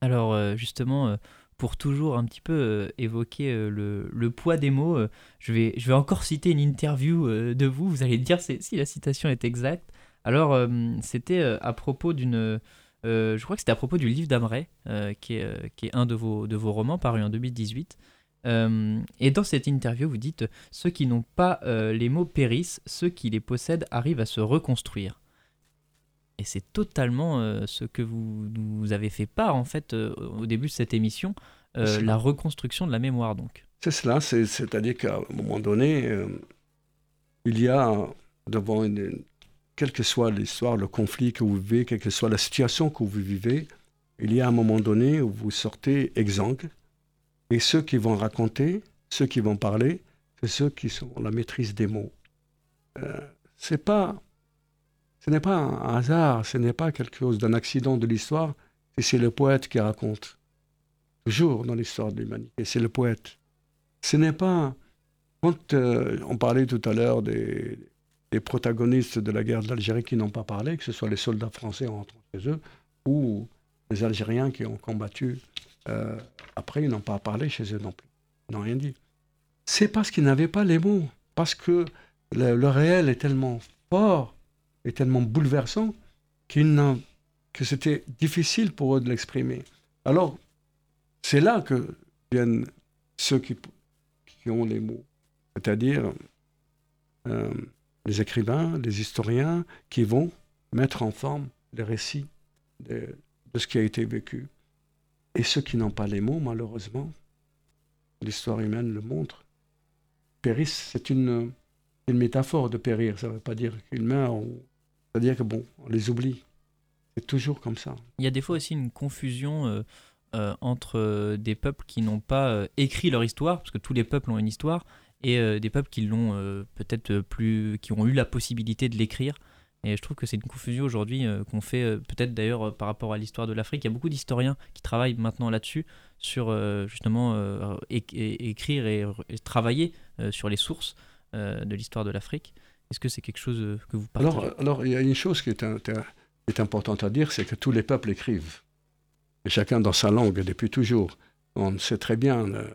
Alors euh, justement, euh, pour toujours un petit peu euh, évoquer euh, le, poids des mots, euh, je, vais, encore citer une interview de vous, vous allez dire si la citation est exacte. Alors c'était à propos d'une... je crois que c'était à propos du livre d'Amray, qui, est, un de vos, de vos romans paru en 2018. Euh, et dans cette interview, vous dites Ceux qui n'ont pas les mots périssent, ceux qui les possèdent arrivent à se reconstruire. Et c'est totalement euh, ce que vous nous avez fait part, en fait, euh, au début de cette émission, euh, la reconstruction de la mémoire, donc. C'est cela, c'est- c'est-à-dire qu'à un moment donné, il y a devant une, quelle que soit l'histoire, le conflit que vous vivez, quelle que soit la situation que vous vivez, il y a un moment donné où vous sortez exsangue. Et ceux qui vont raconter, ceux qui vont parler, c'est ceux qui sont la maîtrise des mots. C'est pas, ce n'est pas un hasard, ce n'est pas quelque chose d'un accident de l'histoire, c'est le poète qui raconte. Toujours dans l'histoire de l'humanité, c'est le poète. Ce n'est pas. Quand euh, on parlait tout à l'heure des, protagonistes de la guerre d'Algérie qui n'ont pas parlé, que ce soit les soldats français en rentrant chez eux ou les Algériens qui ont combattu euh, après, ils n'ont pas parlé chez eux non plus. Ils n'ont rien dit. C'est parce qu'ils n'avaient pas les mots. Parce que le réel est tellement fort et tellement bouleversant que c'était difficile pour eux de l'exprimer. Alors, c'est là que viennent ceux qui, ont les mots, c'est-à-dire euh, les écrivains, les historiens qui vont mettre en forme les récits de, ce qui a été vécu. Et ceux qui n'ont pas les mots, malheureusement, l'histoire humaine le montre, périssent. C'est une, une métaphore de périr. Ça ne veut pas dire meurent. ou- C'est-à-dire que bon, on les oublie. C'est toujours comme ça. Il y a des fois aussi une confusion euh, euh, entre euh, des peuples qui n'ont pas écrit leur histoire, parce que tous les peuples ont une histoire, et des peuples qui l'ont peut-être plus, qui ont eu la possibilité de l'écrire. Et je trouve que c'est une confusion aujourd'hui qu'on fait peut-être d'ailleurs par rapport à l'histoire de l'Afrique. Il y a beaucoup d'historiens qui travaillent maintenant là-dessus, sur justement écrire et, travailler sur les sources de l'histoire de l'Afrique. Est-ce que c'est quelque chose euh, que vous partagez Alors, alors, il y a une chose qui est, un- qui est importante à dire, c'est que tous les peuples écrivent. Et chacun dans sa langue, depuis toujours. On sait très bien, euh,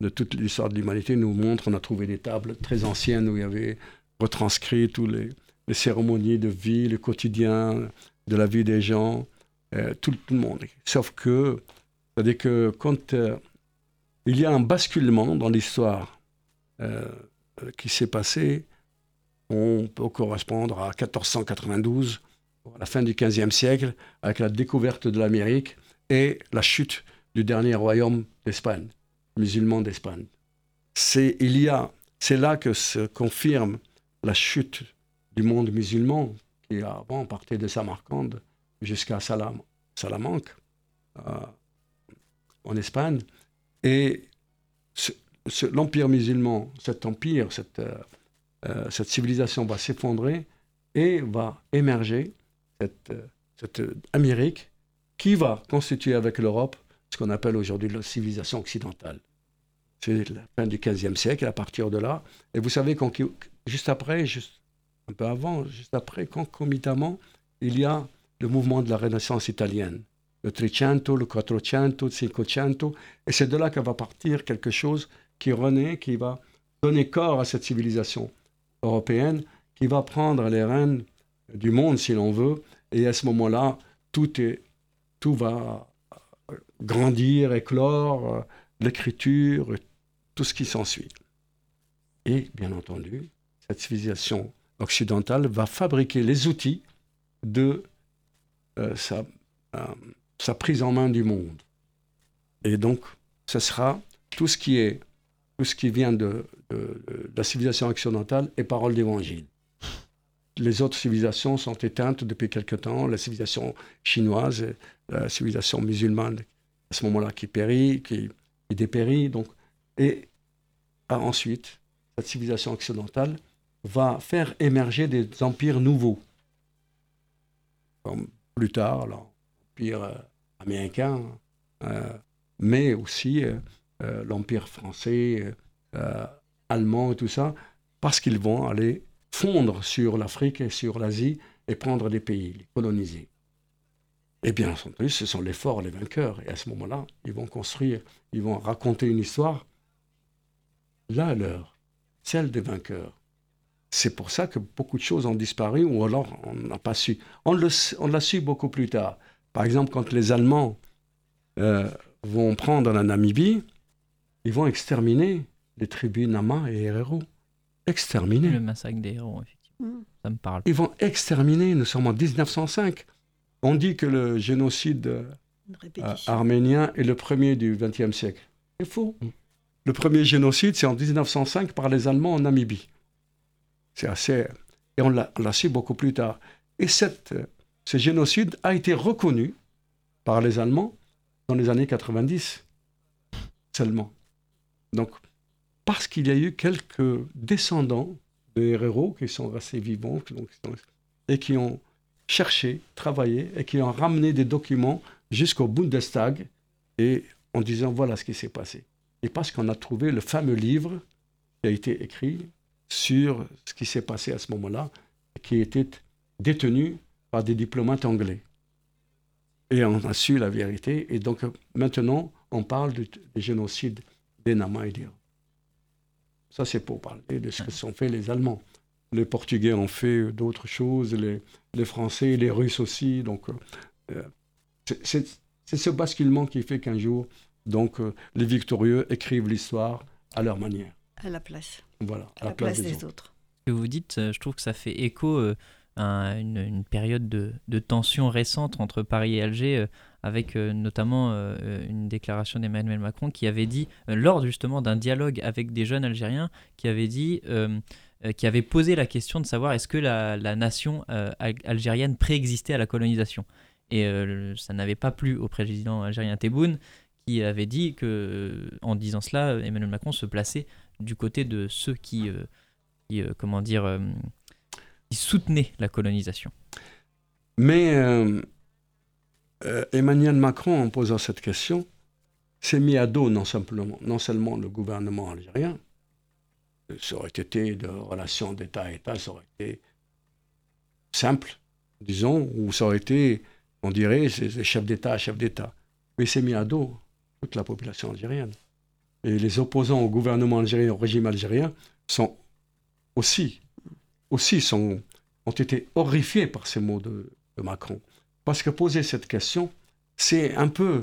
de toute l'histoire de l'humanité nous montre, on a trouvé des tables très anciennes où il y avait retranscrit tous les, les cérémonies de vie, le quotidien de la vie des gens, euh, tout, tout le monde. Sauf que, c'est-à-dire que quand euh, il y a un basculement dans l'histoire euh, euh, qui s'est passé, on peut correspondre à 1492, à la fin du XVe siècle, avec la découverte de l'Amérique et la chute du dernier royaume d'Espagne, musulman d'Espagne. C'est il y a, c'est là que se confirme la chute du monde musulman qui avant partait de Samarcande jusqu'à Salam, Salamanque, euh, en Espagne, et l'empire musulman, cet empire, cette euh, cette civilisation va s'effondrer et va émerger cette, euh, euh, Amérique qui va constituer avec l'Europe ce qu'on appelle aujourd'hui la civilisation occidentale. C'est la fin du XVe siècle, à partir de là. Et vous savez, juste après, un peu avant, juste après, concomitamment, il y a le mouvement de la Renaissance italienne. Le Trecento, le Quattrocento, le Cinquecento. Et c'est de là que va partir quelque chose qui renaît, qui va donner corps à cette civilisation européenne qui va prendre les rênes du monde, si l'on veut, et à ce moment-là, tout, est, tout va euh, grandir, éclore, euh, l'écriture, tout ce qui s'ensuit. Et, bien entendu, cette civilisation occidentale va fabriquer les outils de euh, sa, sa prise en main du monde. Et donc, ce sera tout ce qui est tout ce qui vient de, la civilisation occidentale est parole d'évangile. Les autres civilisations sont éteintes depuis quelque temps. La civilisation chinoise, la civilisation musulmane, à ce moment-là, qui périt, qui, qui dépérit. Donc, et ah, ensuite, cette civilisation occidentale va faire émerger des empires nouveaux. Comme plus tard, l'empire euh, américain, mais aussi l'Empire français, allemand et tout ça, parce qu'ils vont aller fondre sur l'Afrique et sur l'Asie et prendre des pays, les coloniser. Et bien entendu, ce sont les forts, les vainqueurs. Et à ce moment-là, ils vont construire, ils vont raconter une histoire, la leur, celle des vainqueurs. C'est pour ça que beaucoup de choses ont disparu ou alors on n'a pas su. On, l'a su beaucoup plus tard. Par exemple, quand les Allemands euh, vont prendre la Namibie, ils vont exterminer les tribus Nama et Herero. Exterminer. Le massacre des héros, effectivement. Mm. Ça me parle. Ils vont exterminer, nous sommes en 1905. On dit que le génocide euh, arménien est le premier du XXe siècle. C'est faux. Mm. Le premier génocide, c'est en 1905 par les Allemands en Namibie. C'est assez. Et on l'a su beaucoup plus tard. Et cette, ce génocide a été reconnu par les Allemands dans les années 90 seulement. Donc, parce qu'il y a eu quelques descendants de héros qui sont restés vivants et qui ont cherché, travaillé et qui ont ramené des documents jusqu'au Bundestag et en disant voilà ce qui s'est passé. Et parce qu'on a trouvé le fameux livre qui a été écrit sur ce qui s'est passé à ce moment-là, qui était détenu par des diplomates anglais. Et on a su la vérité. Et donc maintenant, on parle du, génocide des Nama et Ça, c'est pour parler de ce que sont fait les Allemands. Les Portugais ont fait d'autres choses, les, les, Français, les Russes aussi. Donc, euh, c'est ce basculement qui fait qu'un jour, donc, euh, les victorieux écrivent l'histoire à leur manière. À la place. Voilà, à, la, place, des, autres. Ce que vous dites, euh, je trouve que ça fait écho à une, une, période de, de, tension récente entre Paris et Alger, avec notamment une déclaration d'Emmanuel Macron qui avait dit, lors justement d'un dialogue avec des jeunes Algériens, qui avait dit qui avait posé la question de savoir est-ce que la, nation algérienne préexistait à la colonisation. Et ça n'avait pas plu au président algérien Tebboune, qui avait dit que, euh, en disant cela, Emmanuel Macron se plaçait du côté de ceux qui, euh, euh, comment dire, soutenaient la colonisation. Mais Emmanuel Macron, en posant cette question, s'est mis à dos non, simplement, seulement le gouvernement algérien, ça aurait été de relations d'État à État, ça aurait été simple, disons, ou ça aurait été, on dirait, chef d'État chef d'État. Mais s'est mis à dos toute la population algérienne. Et les opposants au gouvernement algérien, au régime algérien, sont aussi, aussi ont été horrifiés par ces mots de, Macron. Parce que poser cette question, c'est un peu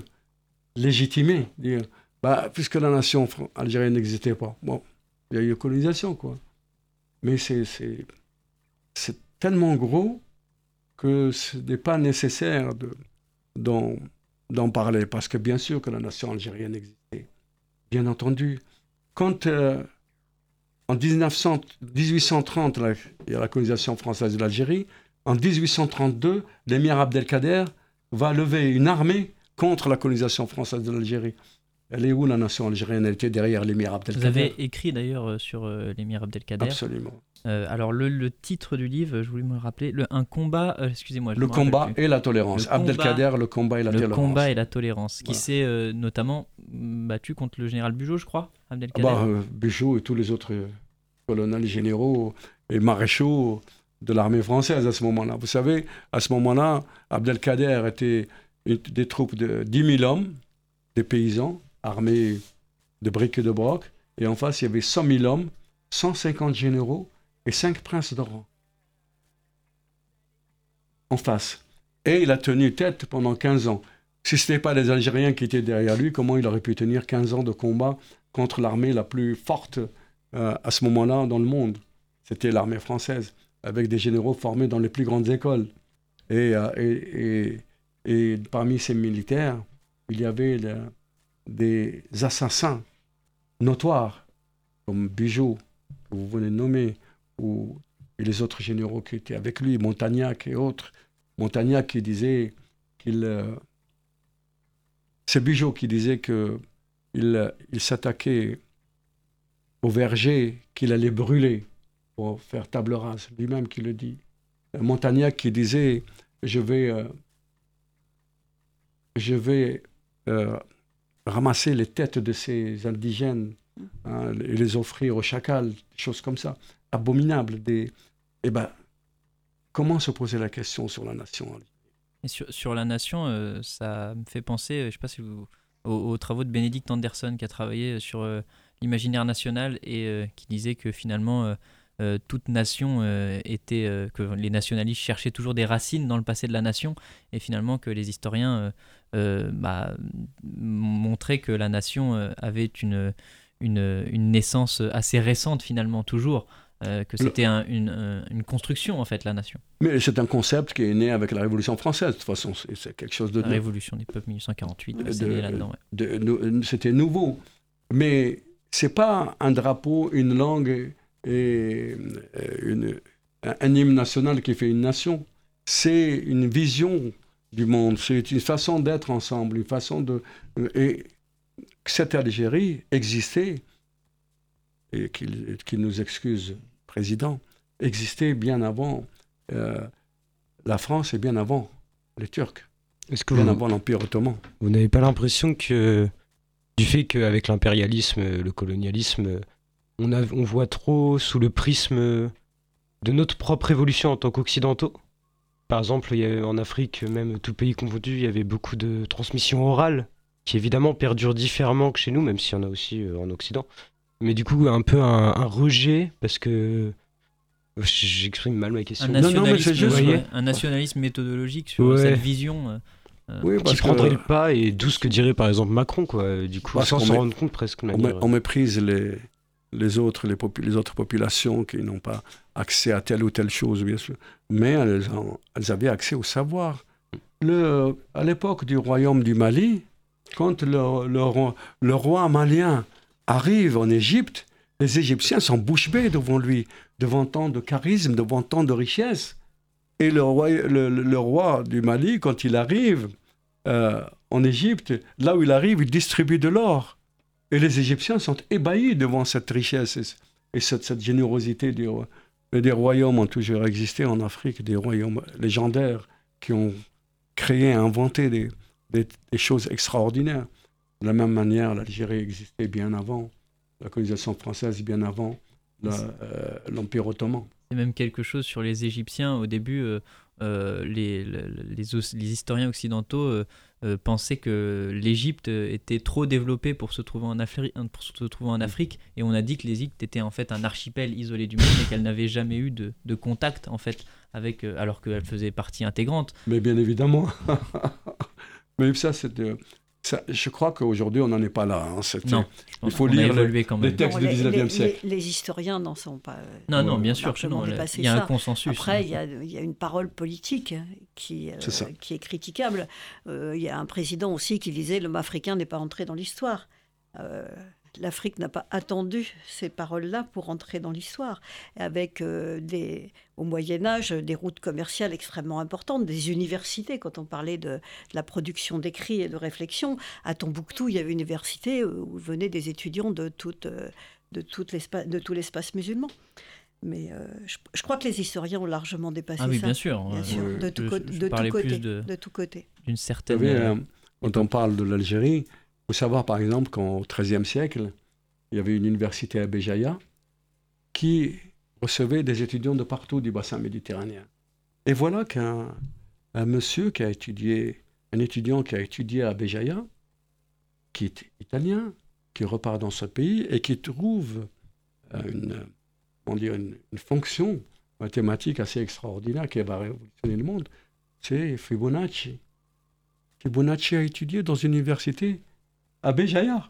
légitimer, dire, bah, puisque la nation algérienne n'existait pas, bon, il y a eu colonisation, quoi. Mais c'est tellement gros que ce n'est pas nécessaire d'en parler, parce que bien sûr que la nation algérienne existait. Bien entendu. Quand euh, en 1900, 1830, il y a la colonisation française de l'Algérie, en 1832, l'émir Abdelkader va lever une armée contre la colonisation française de l'Algérie. Elle est où la nation algérienne? Elle était derrière l'émir Abdelkader. Vous avez écrit d'ailleurs euh, sur euh, l'émir Abdelkader. Absolument. Euh, alors le, titre du livre, je voulais me rappeler, le, un combat, euh, excusez-moi. Le combat et la tolérance. Abdelkader, le combat et la tolérance. Le combat et la tolérance, qui s'est euh, notamment battu contre le général Bugeaud, je crois, Abdelkader. Ah bah, Bugeaud et tous les autres colonels généraux et maréchaux de l'armée française à ce moment-là. Vous savez, à ce moment-là, Abdelkader était des troupes de 10 000 hommes, des paysans, armés de briques et de broc, et en face, il y avait 100 000 hommes, 150 généraux, et cinq princes d'Oran en face. Et il a tenu tête pendant 15 ans. Si ce n'était pas les Algériens qui étaient derrière lui, comment il aurait pu tenir 15 ans de combat contre l'armée la plus forte euh, à ce moment-là dans le monde? C'était l'armée française, avec des généraux formés dans les plus grandes écoles. Et, euh, parmi ces militaires, il y avait des assassins notoires, comme Bijou, que vous venez de nommer, ou, et les autres généraux qui étaient avec lui, Montagnac et autres. Montagnac qui disait qu'il. Euh, c'est Bijot qui disait qu'il il, s'attaquait au verger qu'il allait brûler pour faire table rase, lui-même qui le dit. Montagnac qui disait Je vais. Euh, je vais euh, ramasser les têtes de ces indigènes hein, et les offrir aux chacals, des choses comme ça, abominables. Des... Eh ben, comment se poser la question sur la nation et sur, sur, la nation, euh, ça me fait penser, je ne sais pas si vous, aux, travaux de Bénédicte Anderson qui a travaillé sur euh, l'imaginaire national et euh, qui disait que finalement toute nation était que les nationalistes cherchaient toujours des racines dans le passé de la nation et finalement que les historiens bah, montraient que la nation avait une, une, une, naissance assez récente finalement toujours euh, que c'était une, une, construction, en fait, la nation. Mais c'est un concept qui est né avec la Révolution française, de toute façon, c'est quelque chose de... La Révolution des peuples 1848, C'était nouveau. Mais c'est pas un drapeau, une langue et euh, une, un hymne national qui fait une nation. C'est une vision du monde, c'est une façon d'être ensemble, une façon de... Et cette Algérie existait, et qu'il nous excuse président existait bien avant euh, la France et bien avant les Turcs. Est-ce que bien avant l'Empire ottoman. Vous n'avez pas l'impression que du fait qu'avec l'impérialisme, le colonialisme, on, a, on voit trop sous le prisme de notre propre évolution en tant qu'occidentaux Par exemple, il y a, en Afrique, même tout pays confondu, il y avait beaucoup de transmission orale qui évidemment perdure différemment que chez nous, même s'il y en a aussi euh, en Occident mais du coup un peu un, rejet parce que j'exprime mal ma question. Un nationalisme, juste, un nationalisme méthodologique sur cette vision. Euh, euh, qui prendrait le pas et d'où ce que dirait par exemple Macron quoi du coup sans s'en rendre compte presque on, méprise les les autres les, autres populations qui n'ont pas accès à telle ou telle chose bien sûr mais elles, avaient accès au savoir le, à l'époque du royaume du Mali quand le, le, le roi malien arrive en Égypte, les Égyptiens sont bouche bée devant lui, devant tant de charisme, devant tant de richesse. Et le roi, le, roi du Mali, quand il arrive euh, en Égypte, là où il arrive, il distribue de l'or. Et les Égyptiens sont ébahis devant cette richesse et, cette, générosité. Du, des royaumes ont toujours existé en Afrique, des royaumes légendaires qui ont créé, inventé des choses extraordinaires. De la même manière, l'Algérie existait bien avant, la colonisation française bien avant euh, l'Empire ottoman. C'est même quelque chose sur les Égyptiens. Au début, euh, euh, les, les, historiens occidentaux pensaient que l'Égypte était trop développée pour se, trouver en Afri pour se trouver en Afrique. Et on a dit que l'Égypte était en fait un archipel isolé du monde et qu'elle n'avait jamais eu de, de, contact en fait avec, alors qu'elle faisait partie intégrante. Mais bien évidemment. Mais ça, c'est je crois qu'aujourd'hui, on n'en est pas là. Hein, non, il faut lire les, quand même. les textes du 19e siècle. Les, historiens n'en sont pas. Euh, non, non, bien sûr non. Il y a un consensus. Après, il y, a, il y, a, une parole politique qui, euh, est, qui est critiquable. Euh, il y a un président aussi qui disait l'homme africain n'est pas entré dans l'histoire l'Afrique n'a pas attendu ces paroles-là pour entrer dans l'histoire. Avec euh, des, au Moyen Âge des routes commerciales extrêmement importantes, des universités, quand on parlait de, la production d'écrits et de réflexion, à Tombouctou, il y avait une université où venaient des étudiants de, toute, euh, de, de tout l'espace musulman. Mais euh, je, crois que les historiens ont largement dépassé ah oui, ça. Bien sûr, de, tout, côté, de, tout côté. D'une certaine. quand on parle de l'Algérie, faut savoir, par exemple, qu'au XIIIe siècle, il y avait une université à Béjaïa qui recevait des étudiants de partout du bassin méditerranéen. Et voilà qu'un monsieur qui a étudié, un étudiant qui a étudié à Béjaïa, qui est italien, qui repart dans ce pays et qui trouve euh, une, on une, fonction mathématique assez extraordinaire qui va révolutionner le monde, c'est Fibonacci. Fibonacci a étudié dans une université à Béjaïa.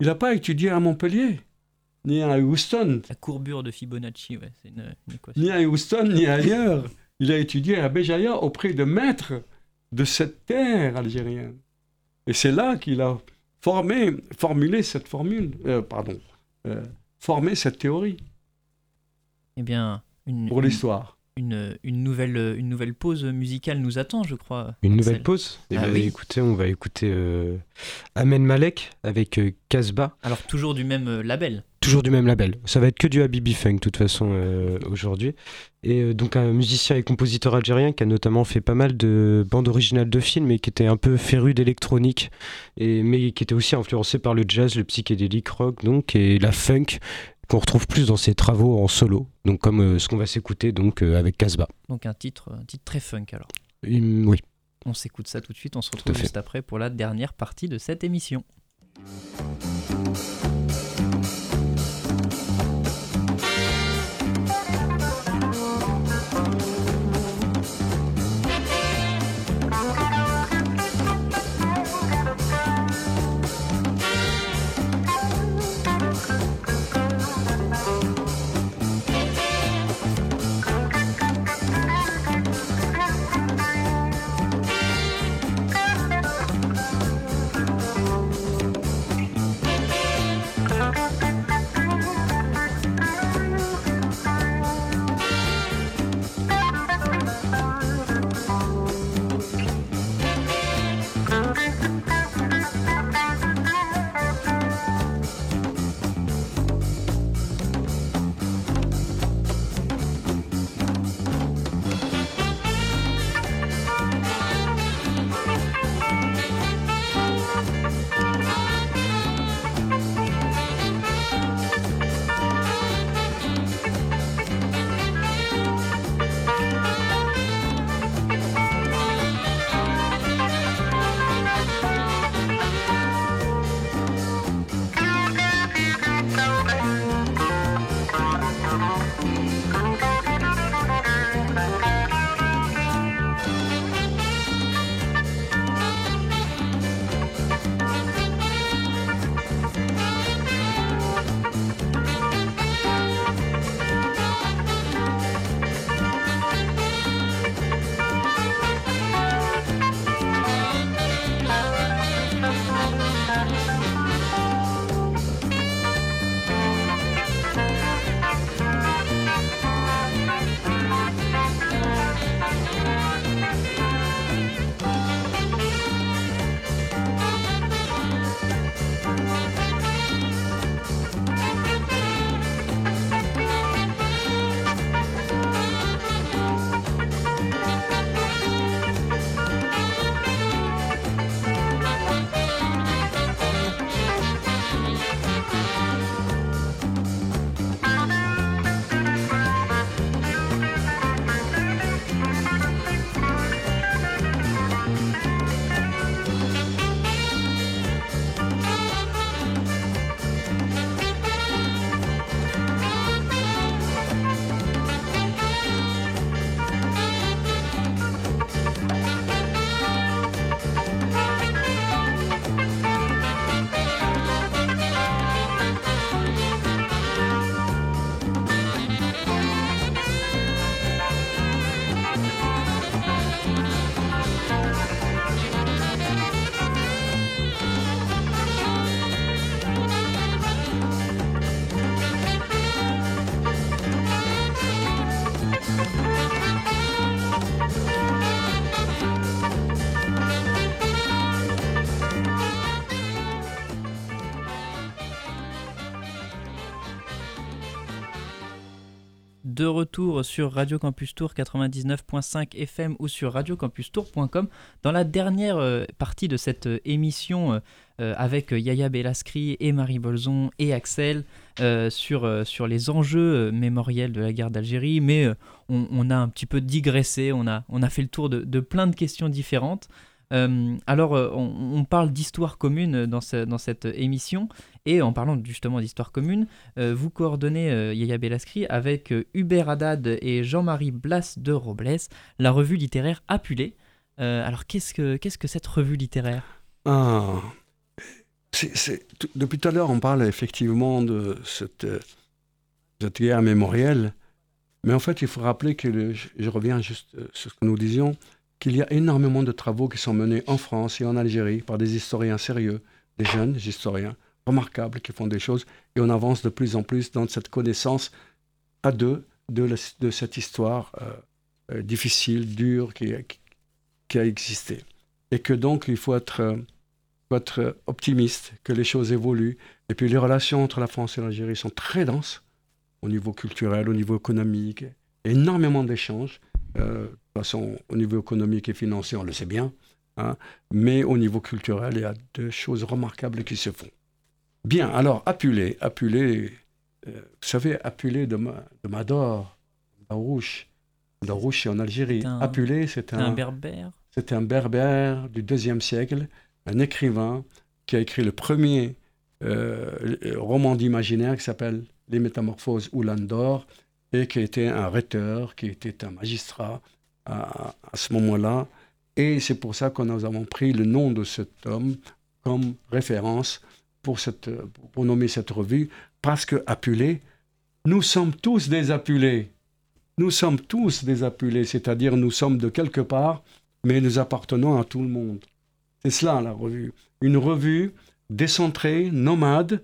Il n'a pas étudié à Montpellier, ni à Houston. La courbure de Fibonacci, ouais, c'est une, équation. Ni à Houston, ni ailleurs. Il a étudié à Béjaïa auprès de maîtres de cette terre algérienne. Et c'est là qu'il a formé, formulé cette formule, euh, pardon, euh, formé cette théorie. Eh bien, une, pour l'histoire une, une, nouvelle, une nouvelle pause musicale nous attend, je crois. Une nouvelle pause eh ah ben, Écoutez, on va écouter euh, Amen Malek avec euh, Casbah. Alors, toujours du même euh, label toujours du même label. Ça va être que du Habibi Funk, de toute façon, aujourd'hui. Et donc, un musicien et compositeur algérien qui a notamment fait pas mal de bandes originales de films et qui était un peu féru d'électronique, mais qui était aussi influencé par le jazz, le psychédélique rock, donc, et la funk qu'on retrouve plus dans ses travaux en solo, donc comme ce qu'on va s'écouter donc avec Casbah. Donc un titre, un titre très funk alors. oui. On s'écoute ça tout de suite, on se retrouve juste après pour la dernière partie de cette émission. De retour sur Radio Campus Tour 99.5 FM ou sur radiocampustour.com dans la dernière euh, partie de cette euh, émission euh, avec Yaya Bellaskri et Marie Bolzon et Axel sur, sur les enjeux mémoriels de la guerre d'Algérie, mais on, a un petit peu digressé, on a, on a fait le tour de plein de questions différentes. Euh, alors, euh, on, parle d'histoire commune dans, cette émission, et en parlant justement d'histoire commune, euh, vous coordonnez Yaya Bellaskri avec Hubert Haddad et Jean-Marie Blas de Robles, la revue littéraire Apulé. alors, qu'est-ce que, cette revue littéraire? Ah, Depuis tout à l'heure, on parle effectivement de cette, cette guerre mémorielle, mais en fait, il faut rappeler que, je reviens juste sur ce que nous disions, qu'il y a énormément de travaux qui sont menés en France et en Algérie par des historiens sérieux, des jeunes historiens remarquables qui font des choses, et on avance de plus en plus dans cette connaissance à deux de, cette histoire euh, euh, difficile, dure, qui, a existé. Et que donc il faut être, faut être optimiste, que les choses évoluent, Et puis les relations entre la France et l'Algérie sont très denses au niveau culturel, au niveau économique, énormément d'échanges. Euh, de toute façon, au niveau économique et financier, on le sait bien. Hein, mais au niveau culturel, il y a deux choses remarquables qui se font. Bien, alors, Apulé, Apulé, euh, vous savez, Apulé de, de Mador, Darouche, Darouche c'est en Algérie. C'est un- Apulé, c'est Un un, berbère c'était un berbère du deuxième siècle, un écrivain qui a écrit le premier euh, roman d'imaginaire qui s'appelle Les Métamorphoses Oulan d'Or qui était un rhéteur, qui était un magistrat à, ce moment-là. Et c'est pour ça que nous avons pris le nom de cet homme comme référence pour, cette, pour nommer cette revue, parce que Apulé, nous sommes tous des Apulés. Nous sommes tous des Apulés, c'est-à-dire nous sommes de quelque part, mais nous appartenons à tout le monde. C'est cela la revue. Une revue décentrée, nomade,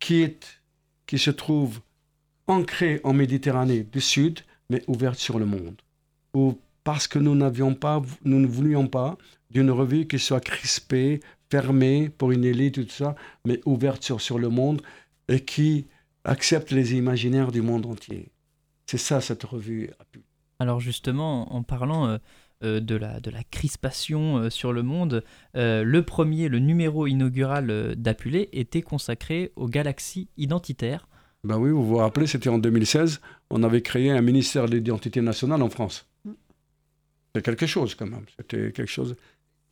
qui, est, qui se trouve ancrée en Méditerranée du Sud, mais ouverte sur le monde. Ou parce que nous n'avions pas, nous ne voulions pas d'une revue qui soit crispée, fermée pour une élite, tout ça, mais ouverte sur, le monde et qui accepte les imaginaires du monde entier. C'est ça cette revue. Alors justement, en parlant euh, euh, de, la, de la crispation euh, sur le monde, le premier, le numéro inaugural d'Apulé était consacré aux galaxies identitaires. Ben oui, vous vous rappelez, c'était en 2016, on avait créé un ministère de l'identité nationale en France. C'est quelque chose quand même, c'était quelque chose.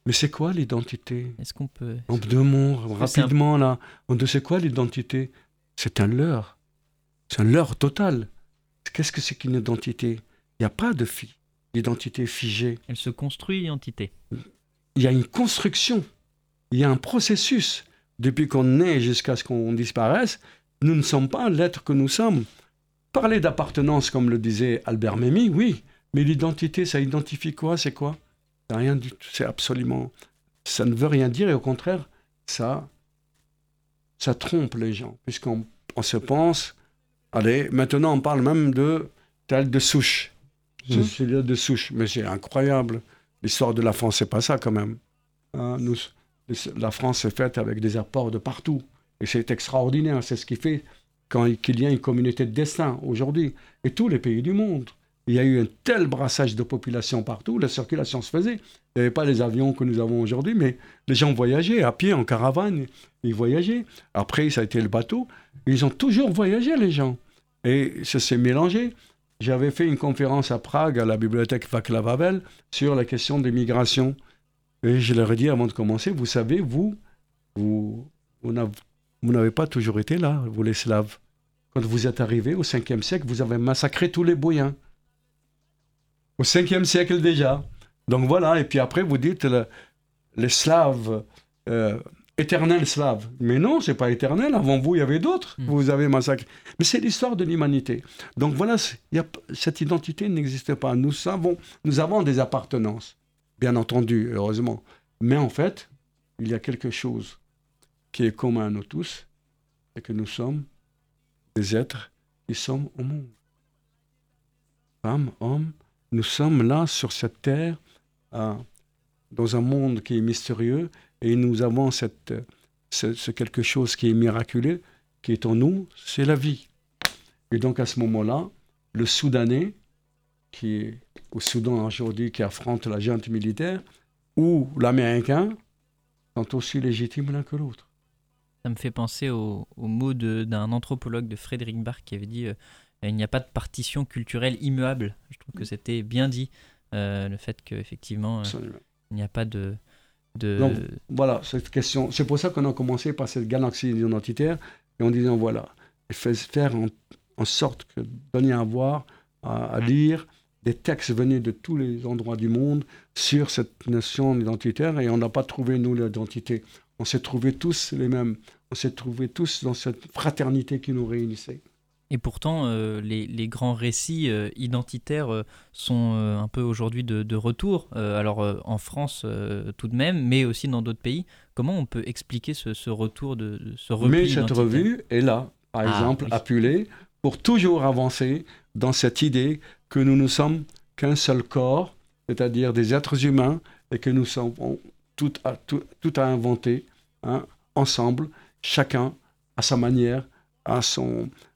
Mais c'est quoi l'identité? Est-ce qu'on peut... En deux mots, un- rapidement là, on dit c'est quoi l'identité? C'est un leurre. C'est un leurre total. Qu'est-ce que c'est qu'une identité? Il n'y a pas de fi- d'identité figée. Elle se construit l'identité. il y a une construction, il y a un processus. Depuis qu'on naît jusqu'à ce qu'on disparaisse, nous ne sommes pas l'être que nous sommes. Parler d'appartenance, comme le disait Albert Memmi, oui, mais l'identité, ça identifie quoi C'est quoi? C'est rien du tout, c'est absolument... Ça ne veut rien dire et au contraire, ça, ça trompe les gens, puisqu'on on se pense, allez, maintenant on parle même de tel de souche. C'est Mhm. celui-là de souche, mais c'est incroyable. L'histoire de la France, c'est pas ça quand même. Hein, nous, la France est faite avec des apports de partout. Et c'est extraordinaire. C'est ce qui fait qu'il y a une communauté de destin aujourd'hui. Et tous les pays du monde. Il y a eu un tel brassage de population partout. La circulation se faisait. Il n'y avait pas les avions que nous avons aujourd'hui, mais les gens voyageaient à pied, en caravane. Ils voyageaient. Après, ça a été le bateau. Ils ont toujours voyagé, les gens. Et ça s'est mélangé. J'avais fait une conférence à Prague, à la bibliothèque Václav Havel, sur la question des migrations. Et je leur ai dit avant de commencer, vous savez, vous, vous, vous n'avez vous n'avez pas toujours été là, vous les Slaves. Quand vous êtes arrivés au 5e siècle, vous avez massacré tous les Boyens. Au 5e siècle déjà. Donc voilà, et puis après vous dites le- les Slaves, euh, éternels Slaves. Mais non, c'est pas éternel, avant vous il y avait d'autres, Mm. vous avez massacré. Mais c'est l'histoire de l'humanité. Donc voilà, y a cette identité n'existe pas. Nous, savons, nous avons des appartenances, bien entendu, heureusement. Mais en fait, il y a quelque chose qui est commun à nous tous, c'est que nous sommes des êtres qui sommes au monde. Femmes, hommes, nous sommes là sur cette terre, à- dans un monde qui est mystérieux, et nous avons cette, ce, ce quelque chose qui est miraculeux, qui est en nous, c'est la vie. Et donc à ce moment-là, le Soudanais, qui est au Soudan aujourd'hui, qui affronte la junte militaire, ou l'Américain, sont aussi légitimes l'un que l'autre. Ça me fait penser au, au mot de- d'un anthropologue de Frédéric Barr qui avait dit euh, il n'y a pas de partition culturelle immuable. Je trouve que c'était bien dit, euh, le fait qu'effectivement, euh, il n'y a pas de. de Donc, Voilà, cette question. C'est pour ça qu'on a commencé par cette galaxie identitaire et en disant voilà, faire en, en sorte que donner à voir, à, à lire des textes venus de tous les endroits du monde sur cette notion identitaire et on n'a pas trouvé nous l'identité. On s'est trouvés tous les mêmes. On s'est trouvés tous dans cette fraternité qui nous réunissait. Et pourtant, euh, les, les grands récits euh, identitaires euh, sont un peu aujourd'hui de, de retour. Alors en France tout de même, mais aussi dans d'autres pays. Comment on peut expliquer ce, ce retour de, de ce repli Mais cette revue est là, par Ah, exemple, oui. appelée pour toujours avancer dans cette idée que nous ne sommes qu'un seul corps, c'est-à-dire des êtres humains, et que nous sommes tout à, tout, inventer hein, ensemble, chacun à sa manière,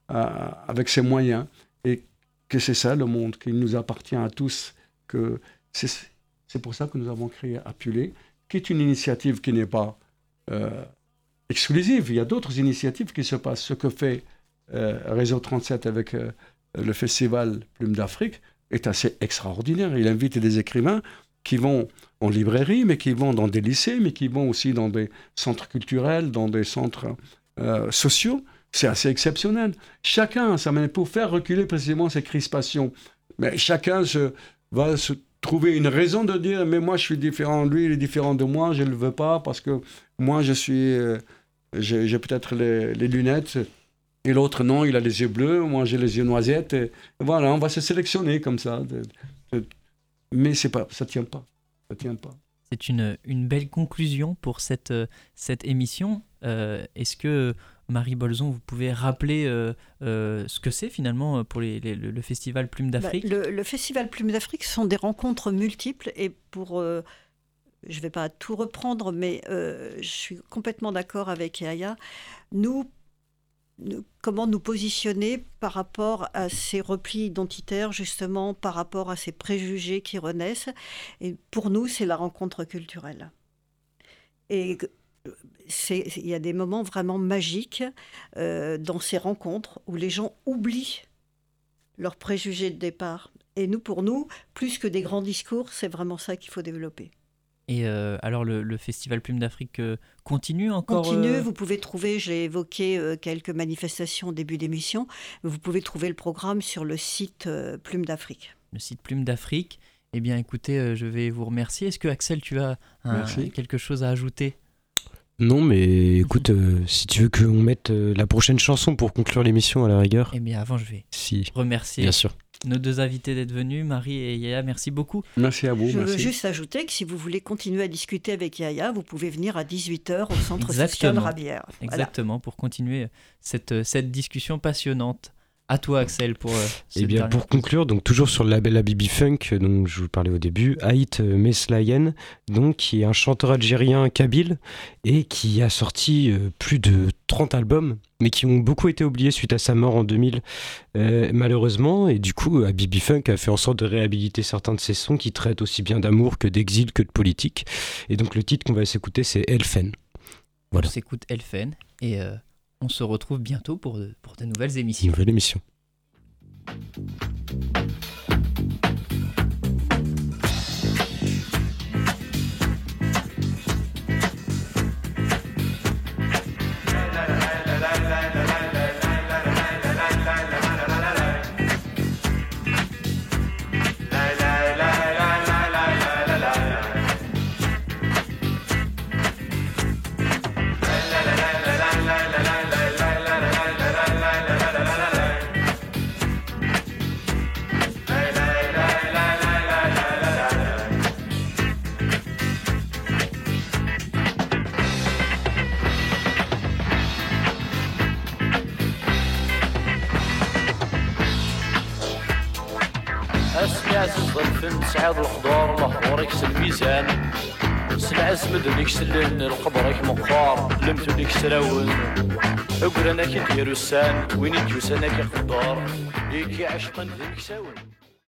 avec ses moyens, et que c'est ça le monde, qu'il nous appartient à tous, que c'est pour ça que nous avons créé Appulé, qui est une initiative qui n'est pas euh, exclusive. Il y a d'autres initiatives qui se passent. Ce que fait euh, Réseau 37 avec euh, le festival Plume d'Afrique est assez extraordinaire. Il invite des écrivains qui vont en librairie, mais qui vont dans des lycées, mais qui vont aussi dans des centres culturels, dans des centres sociaux. C'est assez exceptionnel. Chacun, ça mène pour faire reculer précisément ces crispations. Mais chacun se, va se trouver une raison de dire mais moi je suis différent lui, il est différent de moi, je ne le veux pas parce que moi je suis euh, j'ai peut-être les, lunettes et l'autre non, il a les yeux bleus, moi j'ai les yeux noisettes. Et voilà, on va se sélectionner comme ça. Mais c'est pas, ça tient pas, ça tient pas. C'est une, une belle conclusion pour cette, cette émission. Euh, est-ce que Marie Bolzon, vous pouvez rappeler euh, euh, ce que c'est finalement pour le, Festival Plume bah, d'Afrique? le, Festival Plume d'Afrique, ce sont des rencontres multiples et pour... je ne vais pas tout reprendre, mais je suis complètement d'accord avec Yaya. Nous, comment nous positionner par rapport à ces replis identitaires, justement, par rapport à ces préjugés qui renaissent. Et pour nous, c'est la rencontre culturelle. Et il y a des moments vraiment magiques euh, dans ces rencontres où les gens oublient leurs préjugés de départ. Et nous, pour nous, plus que des grands discours, c'est vraiment ça qu'il faut développer. Et euh, alors le, Festival Plume d'Afrique euh, continue encore Continue, vous pouvez trouver, j'ai évoqué quelques manifestations au début d'émission, vous pouvez trouver le programme sur le site Plume d'Afrique. Le site Plume d'Afrique. Eh bien écoutez, je vais vous remercier. Est-ce que Axel, tu as quelque chose à ajouter? Non, mais écoute, euh, si tu veux qu'on mette euh, la prochaine chanson pour conclure l'émission à la rigueur. Eh bien, avant, je vais si. remercier Bien sûr. Nos deux invités d'être venus, Marie et Yaya. Merci beaucoup. Merci à vous. Je veux juste ajouter que si vous voulez continuer à discuter avec Yaya, vous pouvez venir à 18h au centre social Rabière. Exactement, pour continuer cette, cette discussion passionnante. À toi, Axel, pour. Euh, eh bien, pour conclure, donc toujours sur le label Abibi Funk, dont je vous parlais au début, Haït Meslayen, donc qui est un chanteur algérien kabyle et qui a sorti euh, plus de 30 albums, mais qui ont beaucoup été oubliés suite à sa mort en 2000, euh, malheureusement. Et du coup, Abibi Funk a fait en sorte de réhabiliter certains de ses sons qui traitent aussi bien d'amour que d'exil que de politique. Et donc, le titre qu'on va s'écouter, c'est Elfen. Voilà. On s'écoute Elfen et on se retrouve bientôt pour de, nouvelles émissions. اسمد ذيك سلن القبرك مقار لمتو ذيك سلاون اقرا انك دير السان وين يجوس أنك خضار يكي عشقا ذيك سلون